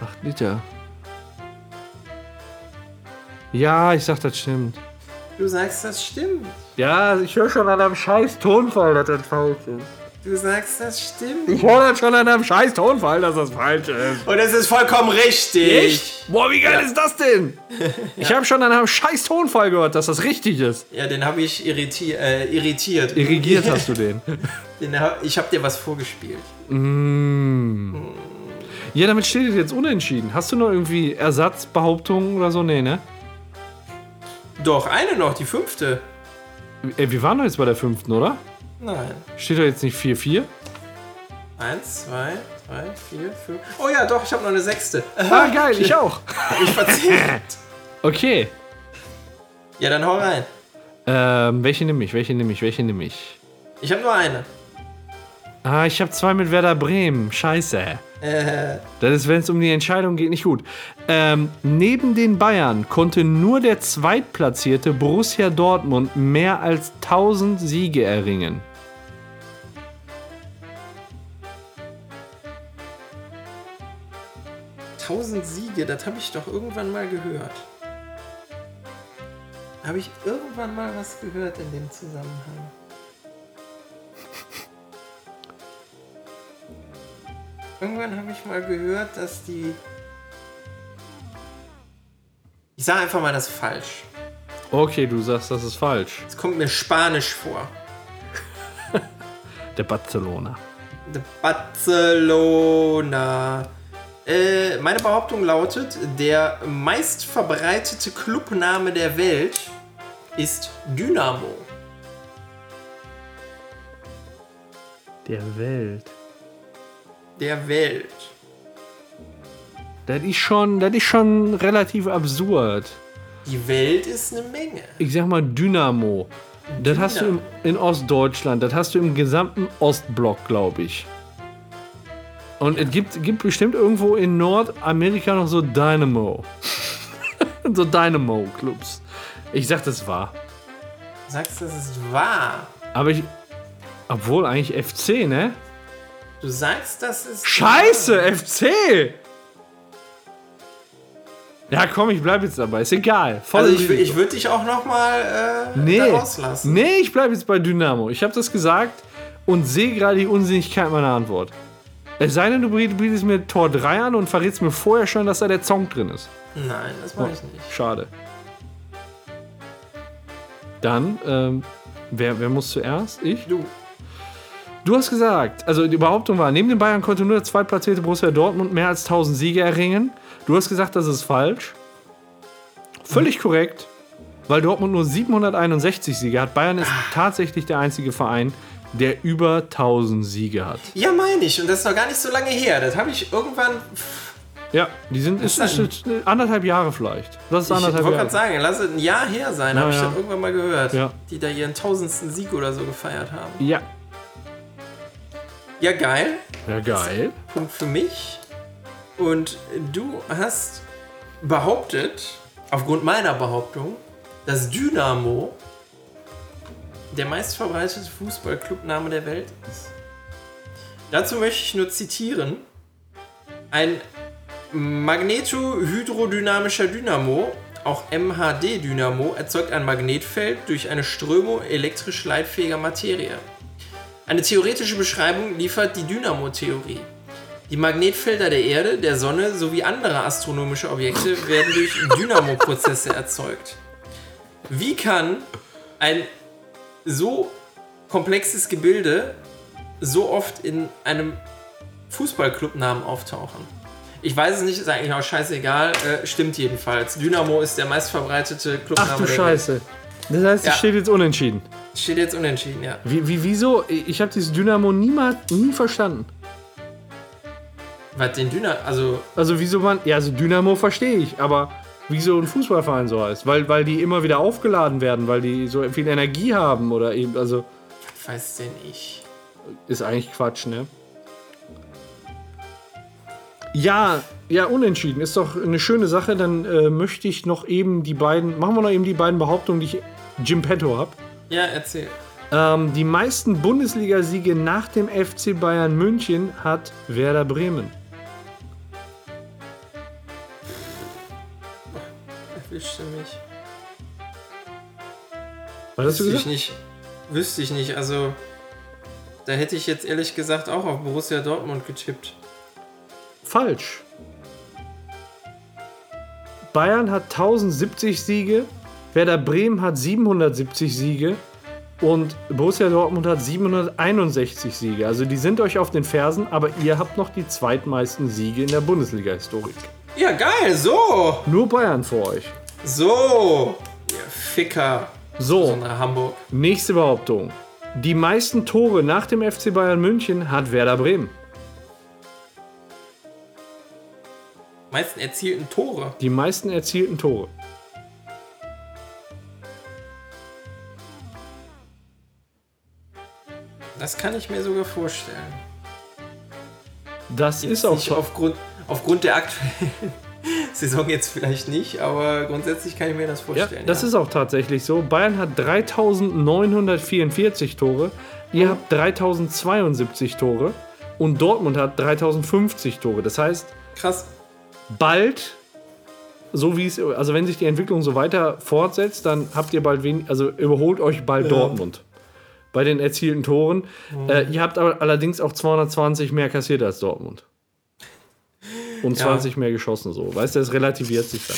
8 Liter. Ja, ich sag, das stimmt. Du sagst, das stimmt. Ja, ich höre schon an einem scheiß Tonfall, dass das falsch ist. Du sagst, das stimmt. Ich höre das schon an einem scheiß Tonfall, dass das falsch ist. Und es ist vollkommen richtig. Boah, wie geil ist das denn? Ich habe schon an einem scheiß Tonfall gehört, dass das richtig ist. Ja, den habe ich irriti äh, irritiert. Irrigiert hast du den. Den hab, ich habe dir was vorgespielt. Ja, damit steht es jetzt unentschieden. Hast du noch irgendwie Ersatzbehauptungen oder so? Nee, ne? Doch, eine noch, die fünfte. Ey, wir waren doch jetzt bei der fünften, oder? Nein. Steht da jetzt nicht 4-4? Eins, zwei, drei, vier, fünf. Oh ja, doch, ich habe noch eine sechste. Ah, geil, ich auch. Ich verzählt. Okay. ja, dann hau rein. Ähm, welche nehme ich? Welche nehme ich? Welche nehme ich? Ich habe nur eine. Ah, ich habe zwei mit Werder Bremen. Scheiße. Äh, Das ist, wenn es um die Entscheidung geht, nicht gut. Ähm, neben den Bayern konnte nur der zweitplatzierte Borussia Dortmund mehr als 1000 Siege erringen. Tausend Siege, das habe ich doch irgendwann mal gehört. Habe ich irgendwann mal was gehört in dem Zusammenhang? Irgendwann habe ich mal gehört, dass die. Ich sage einfach mal das ist falsch. Okay, du sagst, das ist falsch. Es kommt mir Spanisch vor. Der Barcelona. The Barcelona. Äh, meine Behauptung lautet, der meistverbreitete Clubname der Welt ist Dynamo. Der Welt. Der Welt. Das ist schon, das ist schon relativ absurd. Die Welt ist eine Menge. Ich sag mal Dynamo. Das hast du Dynamo. in Ostdeutschland, das hast du im gesamten Ostblock, glaube ich. Und es gibt, gibt bestimmt irgendwo in Nordamerika noch so Dynamo. so Dynamo-Clubs. Ich sag, das war. Du sagst, das ist wahr. Aber ich. Obwohl eigentlich FC, ne? Du sagst, das ist. Scheiße, wahr. FC! Ja, komm, ich bleib jetzt dabei. Ist egal. Voll Also ich, ich würde dich auch noch mal äh, Nee, rauslassen. nee, ich bleibe jetzt bei Dynamo. Ich habe das gesagt und sehe gerade die Unsinnigkeit meiner Antwort. Es sei denn, du bietest mir Tor 3 an und verrätst mir vorher schon, dass da der Song drin ist. Nein, das mache ich nicht. Schade. Dann, ähm, wer, wer muss zuerst? Ich? Du. Du hast gesagt, also die Behauptung war, neben den Bayern konnte nur der zweitplatzierte Borussia Dortmund mehr als 1000 Siege erringen. Du hast gesagt, das ist falsch. Völlig korrekt, weil Dortmund nur 761 Siege hat. Bayern ist tatsächlich der einzige Verein, der über 1000 Siege hat. Ja, meine ich. Und das ist noch gar nicht so lange her. Das habe ich irgendwann. Ja, die sind ist, ist, ist anderthalb Jahre vielleicht. Das ist Ich anderthalb wollte Jahre. gerade sagen, lass es ein Jahr her sein, Ja, habe ich ja. das irgendwann mal gehört. Ja. Die da ihren tausendsten Sieg oder so gefeiert haben. Ja, Ja, geil. ja geil. Punkt für mich. Und du hast behauptet, aufgrund meiner Behauptung, dass Dynamo der meistverbreitete Fußballclubname der Welt ist. Dazu möchte ich nur zitieren. Ein magnetohydrodynamischer Dynamo, auch MHD-Dynamo, erzeugt ein Magnetfeld durch eine Strömung elektrisch leitfähiger Materie. Eine theoretische Beschreibung liefert die Dynamo-Theorie. Die Magnetfelder der Erde, der Sonne sowie anderer astronomischer Objekte werden durch Dynamo-Prozesse erzeugt. Wie kann ein so komplexes Gebilde so oft in einem Fußballclubnamen auftauchen? Ich weiß es nicht, ist eigentlich auch scheißegal. Äh, stimmt jedenfalls. Dynamo ist der meistverbreitete Clubname Ach du Scheiße. Das heißt, es Ja. steht jetzt unentschieden. Welt. Steht jetzt unentschieden, ja. Wie, wie, wieso? Ich habe dieses Dynamo niemals, nie verstanden. Was den Dynamo, also Also wieso man, ja, also Dynamo verstehe ich, aber wieso ein Fußballverein so heißt? Weil, weil die immer wieder aufgeladen werden, weil die so viel Energie haben oder eben, also was weiß denn ich? ist eigentlich Quatsch, ne? Ja, ja, unentschieden. Ist doch eine schöne Sache. Dann äh, möchte ich noch eben die beiden, machen wir noch eben die beiden Behauptungen, die ich Jim Petto habe. Ja, erzähl. Ähm, die meisten Bundesligasiege nach dem FC Bayern München hat Werder Bremen. Erwischte mich. Was hast du Wüsste ich gesagt? nicht. Wüsste ich nicht. Also, da hätte ich jetzt ehrlich gesagt auch auf Borussia Dortmund getippt. Falsch. Bayern hat 1070 Siege, Werder Bremen hat 770 Siege und Borussia Dortmund hat 761 Siege. Also die sind euch auf den Fersen, aber ihr habt noch die zweitmeisten Siege in der Bundesliga-Historik. Ja, geil, so! Nur Bayern vor euch. So! Ihr Ficker. So, Hamburg. nächste Behauptung. Die meisten Tore nach dem FC Bayern München hat Werder Bremen. Meisten erzielten Tore. Die meisten erzielten Tore. Das kann ich mir sogar vorstellen. Das Jetzt ist auch nicht so. aufgrund, aufgrund der aktuellen Saison jetzt vielleicht nicht, aber grundsätzlich kann ich mir das Ja, vorstellen. das ist auch tatsächlich so. Bayern hat 3944 Tore, ihr habt 3072 Tore und Dortmund hat 3050 Tore. Das heißt, krass. bald, so wie es, also wenn sich die Entwicklung so weiter fortsetzt, dann habt ihr bald wenig, also überholt euch bald Dortmund bei den erzielten Toren. Äh, ihr habt aber allerdings auch 220 mehr kassiert als Dortmund. Und Ja. 20 mehr geschossen so. Weißt du, das relativiert sich dann.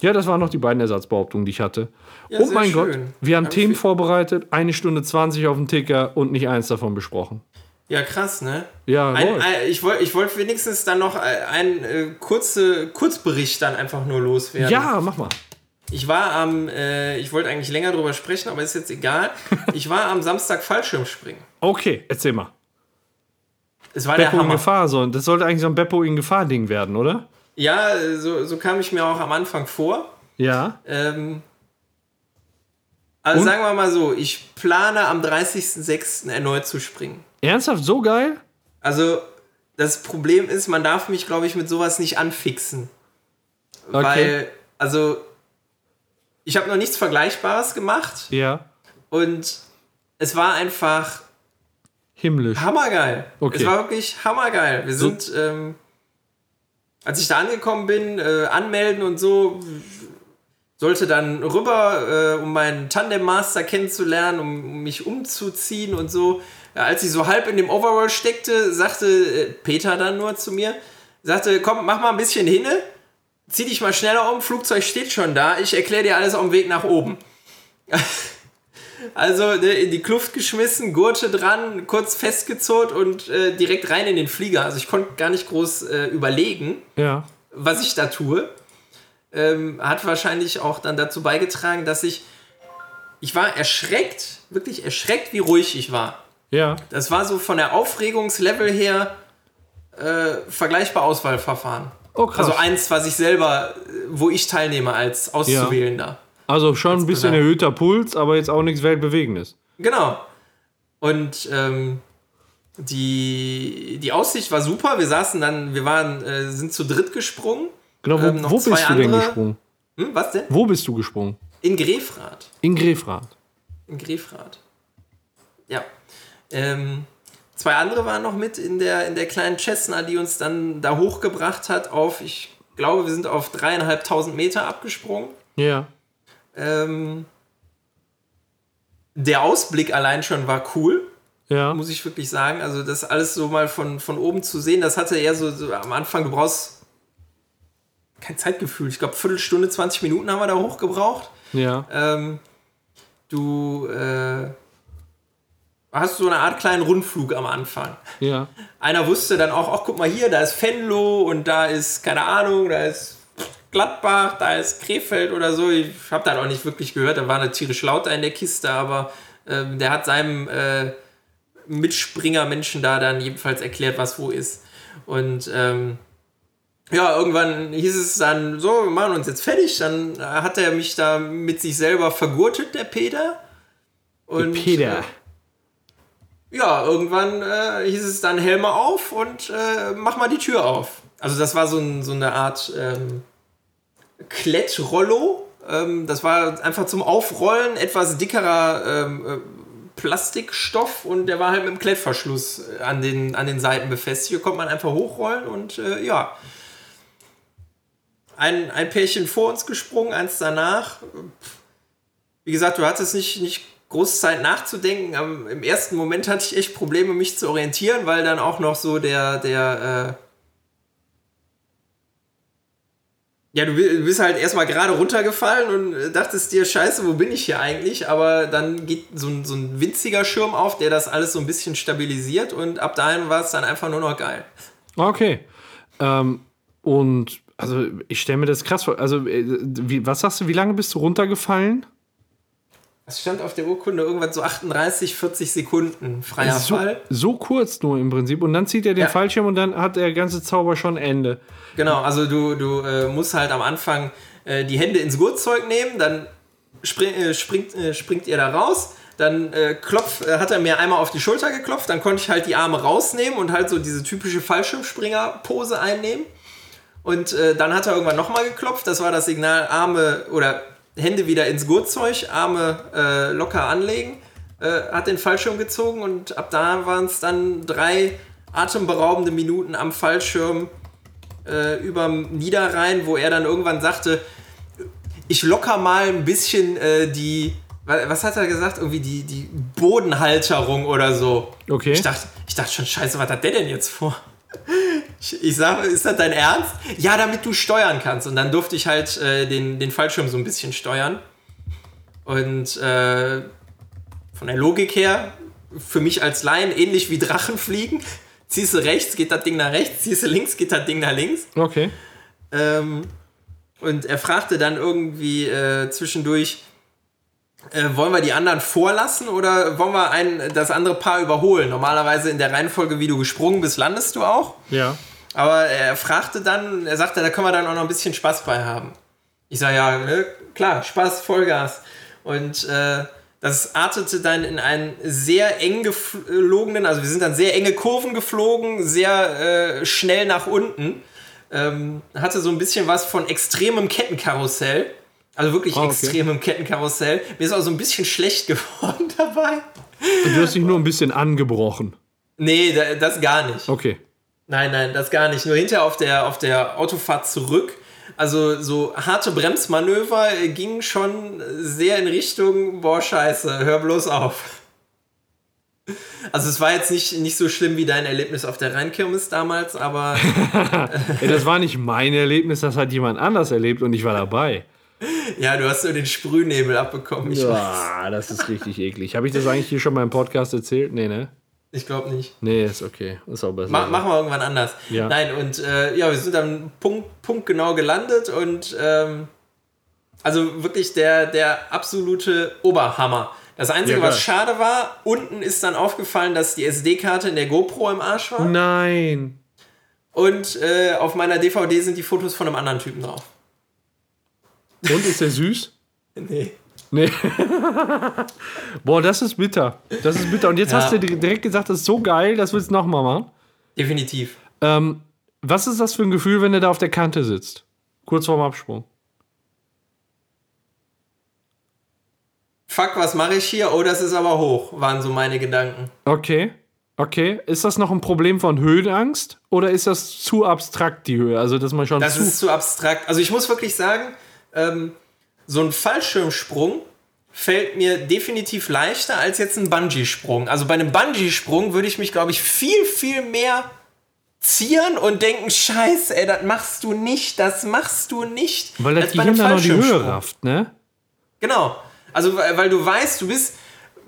Ja, das waren noch die beiden Ersatzbehauptungen, die ich hatte. Ja, oh mein Gott, schön. wir haben Hab Themen vorbereitet, eine Stunde 20 auf dem Ticker und nicht eins davon besprochen. Ja, krass, ne? Ja, Ein, ein, ich wollte ich wollt wenigstens dann noch einen äh, kurze Kurzbericht dann einfach nur loswerden. ja, mach mal. Ich war am, äh, ich wollte eigentlich länger drüber sprechen, aber ist jetzt egal. Ich war am Samstag Fallschirmspringen. Okay, erzähl mal. Es war der Beppo in Hammer. Gefahr, so. Das sollte eigentlich so ein Beppo in Gefahr-Ding werden, oder? Ja, so, so kam ich mir auch am Anfang vor. Ja. Ähm, also Und? sagen wir mal so, ich plane am 30.06. erneut zu springen. Ernsthaft, so geil? Also das Problem ist, man darf mich, glaube ich, mit sowas nicht anfixen. Okay. Weil, also, ich habe noch nichts Vergleichbares gemacht Ja. und es war einfach Himmlisch. hammergeil. Okay. Es war wirklich hammergeil. Wir So- sind, ähm, als ich da angekommen bin, äh, anmelden und so, sollte dann rüber, äh, um meinen Tandem-Master kennenzulernen, um, um mich umzuziehen und so. Ja, als ich so halb in dem Overall steckte, sagte äh, Peter dann nur zu mir, sagte, komm, mach mal ein bisschen hinne, zieh dich mal schneller um, Flugzeug steht schon da, ich erkläre dir alles auf dem Weg nach oben. Also ne, in die Kluft geschmissen, Gurte dran, kurz festgezurrt und äh, direkt rein in den Flieger. Also ich konnte gar nicht groß äh, überlegen, Ja. was ich da tue. Ähm, hat wahrscheinlich auch dann dazu beigetragen, dass ich. Ich war erschreckt, wirklich erschreckt, wie ruhig ich war. Ja. Das war so von der Aufregungslevel her äh, vergleichbar Auswahlverfahren. Oh, krass. Also eins, was ich selber, äh, wo ich teilnehme als Auszuwählender. Also schon ein bisschen erhöhter Puls, aber jetzt auch nichts Weltbewegendes. Genau. Und ähm, die, die Aussicht war super. Wir saßen dann, wir waren, äh, sind zu dritt gesprungen. Genau, wo, Ähm, wo bist du denn andere- gesprungen? Hm, was denn? Wo bist du gesprungen? In Grefrath. In Grefrath. In Grefrath. Ja. Ähm, zwei andere waren noch mit in der, in der kleinen Cessna, die uns dann da hochgebracht hat auf, ich glaube, wir sind auf dreieinhalbtausend Meter abgesprungen. Ja. Ähm, der Ausblick allein schon war cool, Ja. muss ich wirklich sagen. Also das alles so mal von, von oben zu sehen, das hatte eher so, so am Anfang, du brauchst kein Zeitgefühl. Ich glaube, Viertelstunde, 20 Minuten haben wir da hochgebraucht. Ja. Ähm, du äh, hast so eine Art kleinen Rundflug am Anfang. Ja. Einer wusste dann auch, ach guck mal hier, da ist Venlo und da ist, keine Ahnung, da ist Gladbach, da ist Krefeld oder so. Ich habe dann auch nicht wirklich gehört, da war eine tierisch lauter in der Kiste, aber ähm, der hat seinem äh, Mitspringer-Menschen da dann jedenfalls erklärt, was wo ist. Und ähm, ja, irgendwann hieß es dann so, wir machen uns jetzt fertig. Dann hat er mich da mit sich selber vergurtet, der Peter. Und, Peter. Äh, ja, irgendwann äh, hieß es dann Helme auf und äh, mach mal die Tür auf. Also das war so, ein, so eine Art ähm, Klettrollo. Ähm, das war einfach zum Aufrollen etwas dickerer ähm, äh, Plastikstoff und der war halt mit dem Klettverschluss äh, an den, an den Seiten befestigt. Hier konnte man einfach hochrollen und äh, ja. Ein, ein Pärchen vor uns gesprungen, eins danach. Wie gesagt, du hattest nicht, nicht groß Zeit nachzudenken. Aber Im ersten Moment hatte ich echt Probleme, mich zu orientieren, weil dann auch noch so der, der, äh ja, du bi- du bist halt erstmal gerade runtergefallen und dachtest dir, scheiße, wo bin ich hier eigentlich? Aber dann geht so ein, so ein winziger Schirm auf, der das alles so ein bisschen stabilisiert und ab dahin war es dann einfach nur noch geil. Okay. Ähm, und also ich stelle mir das krass vor. Also, äh, wie, was sagst du, wie lange bist du runtergefallen? Es stand auf der Urkunde irgendwann so 38, 40 Sekunden freier So, Fall. so kurz nur im Prinzip. Und dann zieht er den Ja. Fallschirm und dann hat der ganze Zauber schon Ende. Genau, also du, du äh, musst halt am Anfang äh, die Hände ins Gurtzeug nehmen, dann spring, äh, springt, äh, springt ihr da raus, dann äh, klopf, äh, hat er mir einmal auf die Schulter geklopft, dann konnte ich halt die Arme rausnehmen und halt so diese typische Fallschirmspringer-Pose einnehmen. Und dann hat er irgendwann nochmal geklopft, das war das Signal, Arme oder Hände wieder ins Gurtzeug, Arme äh, locker anlegen, äh, hat den Fallschirm gezogen und ab da waren es dann drei atemberaubende Minuten am Fallschirm äh, überm Niederrhein, wo er dann irgendwann sagte, ich locker mal ein bisschen äh, die, wa- was hat er gesagt? Irgendwie die, die Bodenhalterung oder so. Okay. Ich dachte, ich dachte schon, scheiße, was hat der denn jetzt vor? Ich, ich sage, ist das dein Ernst? Ja, damit du steuern kannst. Und dann durfte ich halt äh, den, den Fallschirm so ein bisschen steuern. Und äh, von der Logik her, für mich als Laien ähnlich wie Drachen fliegen. Ziehst du rechts, geht das Ding nach rechts, ziehst du links, geht das Ding nach links. Okay. Ähm, und er fragte dann irgendwie äh, zwischendurch, äh, wollen wir die anderen vorlassen oder wollen wir ein, das andere Paar überholen? Normalerweise in der Reihenfolge, wie du gesprungen bist, landest du auch. Ja. Aber er fragte dann, er sagte, da können wir dann auch noch ein bisschen Spaß bei haben. Ich sage, ja, ne, klar, Spaß, Vollgas. Und äh, das artete dann in einen sehr eng geflogenen, also wir sind dann sehr enge Kurven geflogen, sehr äh, schnell nach unten. Ähm, hatte so ein bisschen was von extremem Kettenkarussell. Also wirklich Ah, okay. extremem Kettenkarussell. Mir ist auch so ein bisschen schlecht geworden dabei. Und du hast dich nur ein bisschen angebrochen. Nee, da, das gar nicht. Okay. Nein, nein, das gar nicht. Nur hinter auf der, auf der Autofahrt zurück. Also so harte Bremsmanöver gingen schon sehr in Richtung, boah, scheiße, hör bloß auf. Also es war jetzt nicht, nicht so schlimm wie dein Erlebnis auf der Rheinkirmes damals, aber Ey, das war nicht mein Erlebnis, das hat jemand anders erlebt und ich war dabei. ja, du hast so den Sprühnebel abbekommen. Ich, weiß. Ja, das ist richtig eklig. Habe ich das eigentlich hier schon mal im Podcast erzählt? Nee, ne? Ich glaube nicht. Nee, ist okay. Ist auch besser. Ma machen wir irgendwann anders. Ja. Nein, und äh, ja, wir sind am Punkt, Punkt genau gelandet und ähm, also wirklich der, der absolute Oberhammer. Das Einzige, Ja, was schade war, unten ist dann aufgefallen, dass die SD-Karte in der GoPro im Arsch war. Nein. Und äh, auf meiner DVD sind die Fotos von einem anderen Typen drauf. Und ist der süß? Nee. Nee. Boah, das ist bitter. Das ist bitter. Und jetzt Ja. hast du dir direkt gesagt, das ist so geil, das willst du nochmal machen. Definitiv. Ähm, was ist das für ein Gefühl, wenn du da auf der Kante sitzt? Kurz vorm Absprung. fuck, was mache ich hier? Oh, das ist aber hoch, waren so meine Gedanken. Okay. Okay. Ist das noch ein Problem von Höhenangst oder ist das zu abstrakt, die Höhe? Also, dass man schon Das zu. ist zu abstrakt. Also ich muss wirklich sagen, ähm, so ein Fallschirmsprung fällt mir definitiv leichter als jetzt ein Bungee-Sprung. Also bei einem Bungee-Sprung würde ich mich, glaube ich, viel, viel mehr zieren und denken, scheiße, ey, das machst du nicht, das machst du nicht. weil das Gehirn dann noch die Höhe rafft, ne? Genau. Also, weil weil du weißt, du bist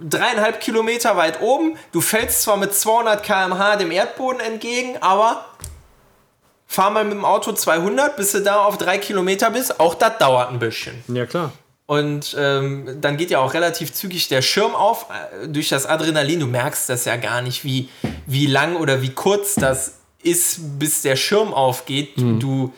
dreieinhalb Kilometer weit oben, du fällst zwar mit 200 km/h dem Erdboden entgegen, aber fahr mal mit dem Auto 200, bis du da auf drei Kilometer bist. Auch das dauert ein bisschen. Ja, klar. Und ähm, dann geht ja auch relativ zügig der Schirm auf äh, durch das Adrenalin. Du merkst das ja gar nicht, wie, wie lang oder wie kurz das ist, bis der Schirm aufgeht. Du,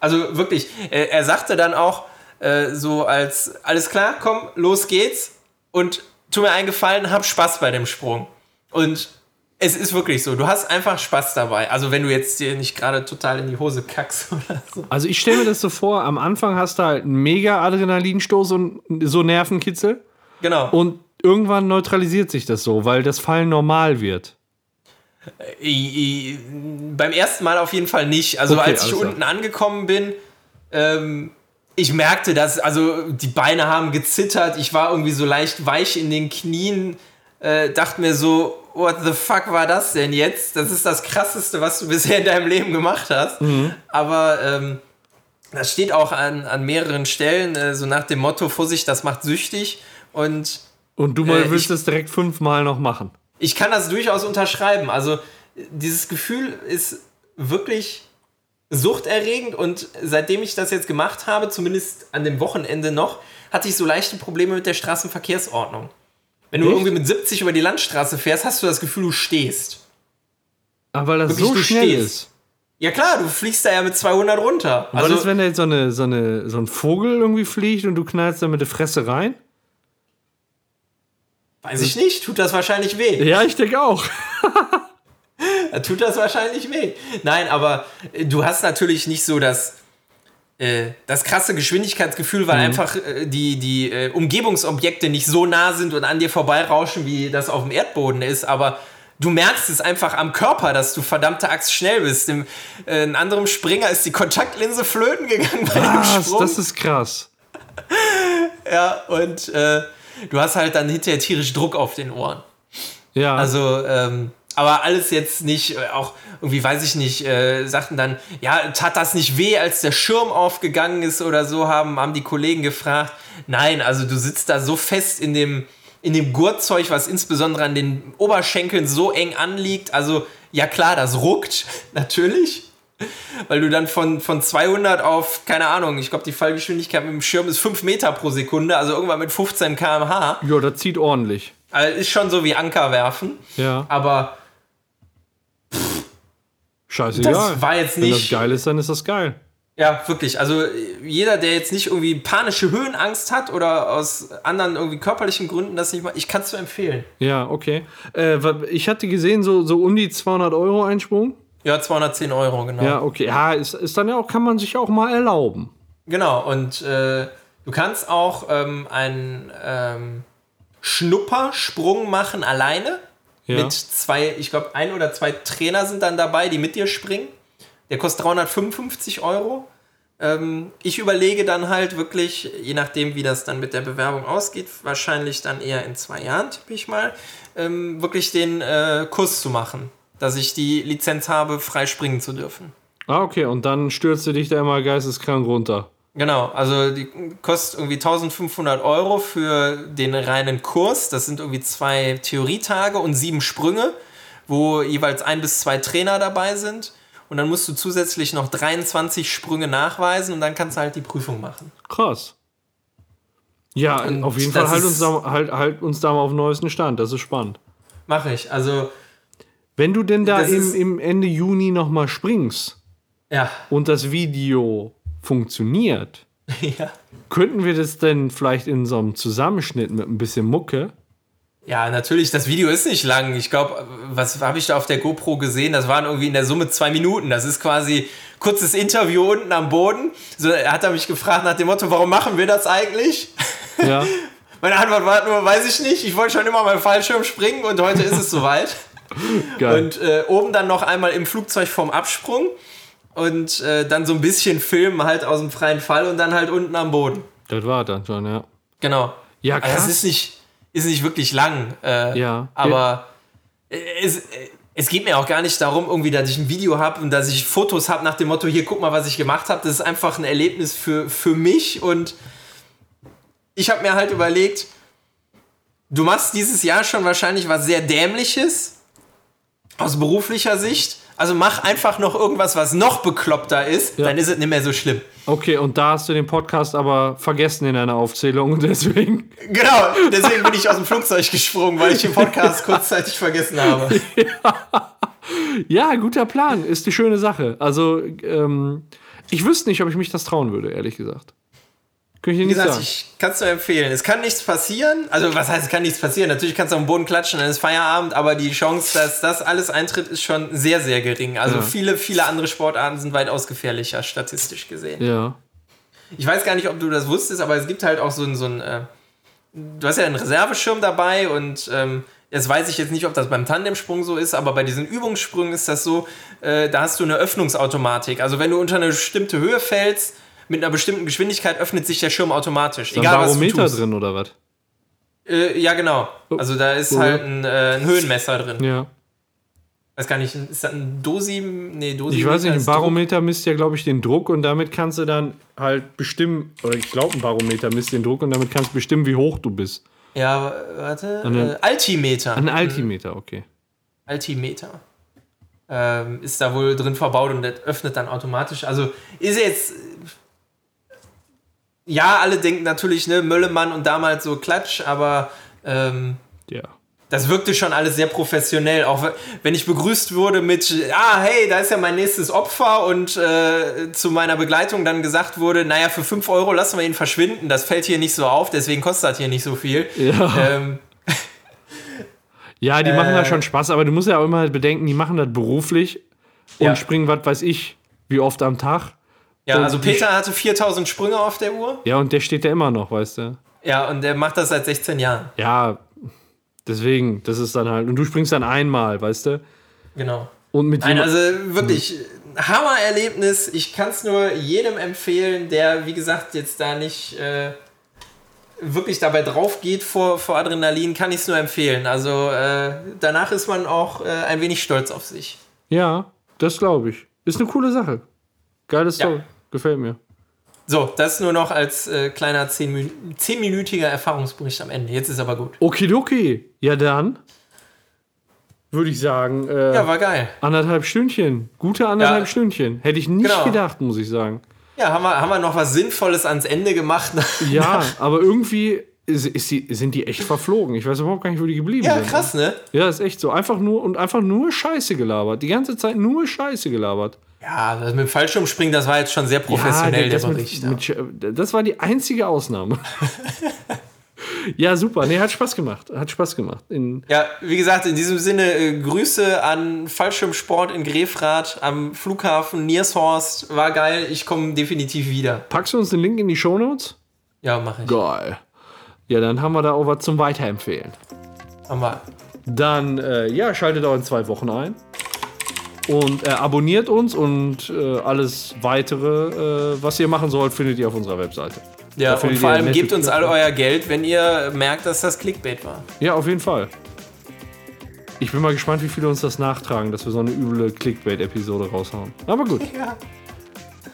also wirklich, äh, er sagte dann auch äh, so als, alles klar, komm, los geht's. Und tu mir einen Gefallen, hab Spaß bei dem Sprung. Und es ist wirklich so, du hast einfach Spaß dabei. Also wenn du jetzt dir nicht gerade total in die Hose kackst oder so. Also ich stelle mir das so vor, am Anfang hast du halt einen mega Adrenalinstoß und so Nervenkitzel Genau. und irgendwann neutralisiert sich das so, weil das Fallen normal wird. I- I- beim ersten Mal auf jeden Fall nicht. Also Okay, als ich klar. unten angekommen bin, ähm, ich merkte, dass, also die Beine haben gezittert, ich war irgendwie so leicht weich in den Knien, äh, dachte mir so, what the fuck war das denn jetzt? Das ist das krasseste, was du bisher in deinem Leben gemacht hast. Mhm. Aber ähm, das steht auch an, an mehreren Stellen, äh, so nach dem Motto, Vorsicht, das macht süchtig. Und Und du mal Äh, willst ich- es direkt fünfmal noch machen. ich kann das durchaus unterschreiben. Also dieses Gefühl ist wirklich suchterregend und seitdem ich das jetzt gemacht habe, zumindest an dem Wochenende noch, hatte ich so leichte Probleme mit der Straßenverkehrsordnung. Wenn du Echt? irgendwie mit 70 über die Landstraße fährst, hast du das Gefühl, du stehst. Aber weil das Wirklich, so du schnell stehst. ist. Ja klar, du fliegst da ja mit 200 runter. Was Also, ist, wenn da jetzt so, eine, so, eine, so ein Vogel irgendwie fliegt und du knallst da mit der Fresse rein? weiß ich nicht, tut das wahrscheinlich weh. Ja, ich denke auch. Da tut das wahrscheinlich weh. Nein, aber äh, du hast natürlich nicht so das, das krasse Geschwindigkeitsgefühl, weil einfach äh, die, die äh, Umgebungsobjekte nicht so nah sind und an dir vorbeirauschen, wie das auf dem Erdboden ist. Aber du merkst es einfach am Körper, dass du verdammte Axt schnell bist. Dem, äh, ein anderem Springer ist die Kontaktlinse flöten gegangen bei dem Was? Sprung. Das ist krass. ja, und äh, du hast halt dann hinterher tierisch Druck auf den Ohren. Ja. Also, ähm, aber alles jetzt nicht, äh, auch irgendwie, weiß ich nicht, äh, sagten dann, ja, tat das nicht weh, als der Schirm aufgegangen ist oder so, haben, haben die Kollegen gefragt. Nein, also du sitzt da so fest in dem, in dem Gurtzeug, was insbesondere an den Oberschenkeln so eng anliegt. Also, ja klar, das ruckt, natürlich. Weil du dann von, von 200 auf, keine Ahnung, ich glaube, die Fallgeschwindigkeit mit dem Schirm ist 5 Meter pro Sekunde, also irgendwann mit 15 km/h. ja, das zieht ordentlich. Also ist schon so wie Anker werfen. Ja. Aber Scheißegal. Das war jetzt Wenn das nicht- geil ist, dann ist das geil. Ja, wirklich. Also jeder, der jetzt nicht irgendwie panische Höhenangst hat oder aus anderen irgendwie körperlichen Gründen das nicht macht, ich kann es nur empfehlen. Ja, okay. Äh, ich hatte gesehen, so, so um die 200 Euro Einsprung. Ja, 210 Euro, genau. Ja, okay. Ja, ist, ist dann ja auch, kann man sich auch mal erlauben. Genau, und äh, du kannst auch ähm, einen ähm, Schnuppersprung machen alleine. Ja. Mit zwei, ich glaube, ein oder zwei Trainer sind dann dabei, die mit dir springen. Der kostet 355 Euro. Ähm, ich überlege dann halt wirklich, je nachdem, wie das dann mit der Bewerbung ausgeht, wahrscheinlich dann eher in zwei Jahren, tippe ich mal, ähm, wirklich den äh, Kurs zu machen, dass ich die Lizenz habe, frei springen zu dürfen. Ah, okay. Und dann stürzt du dich da immer geisteskrank runter. Genau, also die kostet irgendwie 1500 Euro für den reinen Kurs. Das sind irgendwie zwei Theorietage und sieben Sprünge, wo jeweils ein bis zwei Trainer dabei sind. Und dann musst du zusätzlich noch 23 Sprünge nachweisen und dann kannst du halt die Prüfung machen. Krass. Ja, Und auf jeden Fall halt uns, da, halt, halt uns da mal auf den neuesten Stand. Das ist spannend. Mache ich. Also, Wenn du denn da im, im Ende Juni noch mal springst ja. und das Video funktioniert, ja. könnten wir das denn vielleicht in so einem Zusammenschnitt mit ein bisschen Mucke? Ja, natürlich, das Video ist nicht lang. Ich glaube, was habe ich da auf der GoPro gesehen? Das waren irgendwie in der Summe zwei Minuten. Das ist quasi kurzes Interview unten am Boden. So, er hat er mich gefragt nach dem Motto, warum machen wir das eigentlich? Ja. Meine Antwort war nur, weiß ich nicht. Ich wollte schon immer mal Fallschirm springen und heute ist es soweit. Geil. Und äh, oben dann noch einmal im Flugzeug vom Absprung und äh, dann so ein bisschen filmen halt aus dem freien Fall und dann halt unten am Boden. das war dann schon, ja. Genau. Ja, Also krass. das ist nicht, ist nicht wirklich lang. Äh, Ja. Aber äh, es, äh, es geht mir auch gar nicht darum, irgendwie, dass ich ein Video habe und dass ich Fotos habe nach dem Motto, hier guck mal, was ich gemacht habe. Das ist einfach ein Erlebnis für, für mich und ich habe mir halt überlegt, du machst dieses Jahr schon wahrscheinlich was sehr Dämliches aus beruflicher Sicht. Also mach einfach noch irgendwas, was noch bekloppter ist, Ja. dann ist es nicht mehr so schlimm. Okay, und da hast du den Podcast aber vergessen in deiner Aufzählung und deswegen. Genau, deswegen bin ich aus dem Flugzeug gesprungen, weil ich den Podcast kurzzeitig vergessen habe. Ja, guter Plan, ist die schöne Sache. Also, ähm, ich wüsste nicht, ob ich mich das trauen würde, ehrlich gesagt. Könnte ich dir Wie nicht gesagt, sagen. ich kann es nur empfehlen. Es kann nichts passieren. Also, was heißt, es kann nichts passieren? Natürlich kannst du am Boden klatschen, dann ist Feierabend, aber die Chance, dass das alles eintritt, ist schon sehr, sehr gering. Also, Ja. viele, viele andere Sportarten sind weitaus gefährlicher, statistisch gesehen. Ja. Ich weiß gar nicht, ob du das wusstest, aber es gibt halt auch so ein, so ein äh, du hast ja einen Reserveschirm dabei und ähm, jetzt weiß ich jetzt nicht, ob das beim Tandemsprung so ist, aber bei diesen Übungssprüngen ist das so, äh, da hast du eine Öffnungsautomatik. Also wenn du unter eine bestimmte Höhe fällst, mit einer bestimmten Geschwindigkeit öffnet sich der Schirm automatisch. Ist da ein egal was du Barometer tust. drin oder was? Äh, ja, genau. Also da ist Oh. halt ein, äh, ein Höhenmesser drin. Ja. Weiß gar nicht, ist das ein Dosi? Nee, Dosi. Ich weiß nicht, ein Barometer misst ja, glaube ich, den Druck und damit kannst du dann halt bestimmen, oder ich glaube, ein Barometer misst den Druck und damit kannst du bestimmen, wie hoch du bist. Ja, warte. Eine- äh, Altimeter. Ein Altimeter, okay. Altimeter. Ähm, ist da wohl drin verbaut und das öffnet dann automatisch. Also ist jetzt. Ja, alle denken natürlich, ne, Möllemann und damals so Klatsch, aber ähm, Ja. das wirkte schon alles sehr professionell. Auch we- wenn ich begrüßt wurde mit, ah, hey, da ist ja mein nächstes Opfer und äh, zu meiner Begleitung dann gesagt wurde, naja, für 5 Euro lassen wir ihn verschwinden, das fällt hier nicht so auf, deswegen kostet das hier nicht so viel. Ja. Ähm, Ja, die machen da Äh. schon Spaß, aber du musst ja auch immer halt bedenken, die machen das beruflich und Ja. springen, was weiß ich, wie oft am Tag. Ja, also Peter hatte 4000 Sprünge auf der Uhr. Ja, und der steht da immer noch, weißt du? Ja, und der macht das seit 16 Jahren. Ja, deswegen, das ist dann halt. Und du springst dann einmal, weißt du? Genau. Und mit Nein, also wirklich Hammererlebnis. Ich kann es nur jedem empfehlen, der, wie gesagt, jetzt da nicht äh, wirklich dabei drauf geht vor, vor Adrenalin, kann ich es nur empfehlen. Also äh, danach ist man auch äh, ein wenig stolz auf sich. Ja, das glaube ich. Ist eine coole Sache. Geile Story. Ja. Gefällt mir. So, das nur noch als äh, kleiner 10 zehnminütiger Erfahrungsbericht am Ende. Jetzt ist aber gut. Okidoki. Ja, dann würde ich sagen, äh, Ja, war geil. anderthalb Stündchen. Gute anderthalb Ja. Stündchen. Hätte ich nicht Genau. gedacht, muss ich sagen. Ja, haben wir, haben wir noch was Sinnvolles ans Ende gemacht? Ja, aber irgendwie ist, ist die, sind die echt verflogen. Ich weiß überhaupt gar nicht, wo die geblieben ja, sind. krass, ne? Ja, ist echt so. Einfach nur und einfach nur Scheiße gelabert. Die ganze Zeit nur Scheiße gelabert. Ja, das mit dem Fallschirmspringen, das war jetzt schon sehr professionell, ja, der mit, Bericht. mit, Sch- das war die einzige Ausnahme. ja, super. Nee, hat Spaß gemacht. Hat Spaß gemacht. In, Ja, wie gesagt, in diesem Sinne äh, Grüße an Fallschirmsport in Grefrath am Flughafen Niershorst. War geil, ich komme definitiv wieder. packst du uns den Link in die Shownotes? Ja, mache ich. Geil. Ja, dann haben wir da auch was zum Weiterempfehlen. Haben wir. Dann, äh, ja, schaltet auch in zwei Wochen ein. Und äh, abonniert uns und äh, alles weitere, äh, was ihr machen sollt, findet ihr auf unserer Webseite. Ja, und vor allem gebt uns alle euer Geld, wenn ihr merkt, dass das Clickbait war. Ja, auf jeden Fall. Ich bin mal gespannt, wie viele uns das nachtragen, dass wir so eine üble Clickbait-Episode raushauen. Aber gut. Ja.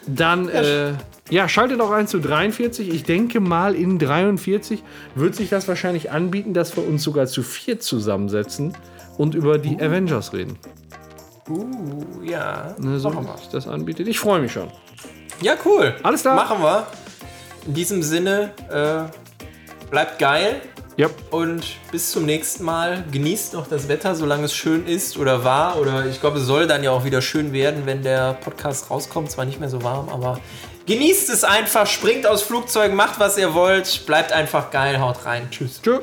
Dann, äh, ja, schaltet auch ein zu 43. Ich denke mal, in 43 wird sich das wahrscheinlich anbieten, dass wir uns sogar zu vier zusammensetzen und über die Avengers reden. Uh, ja. Ne, so Machen wie wir. sich das anbietet. Ich freue mich schon. Ja, cool. Alles klar. Machen wir. In diesem Sinne, äh, bleibt geil Ja, und bis zum nächsten Mal. Genießt noch das Wetter, solange es schön ist oder war. Oder ich glaube, es soll dann ja auch wieder schön werden, wenn der Podcast rauskommt. Zwar nicht mehr so warm, aber genießt es einfach. Springt aus Flugzeugen, macht was ihr wollt. Bleibt einfach geil, haut rein. Tschüss. tschö.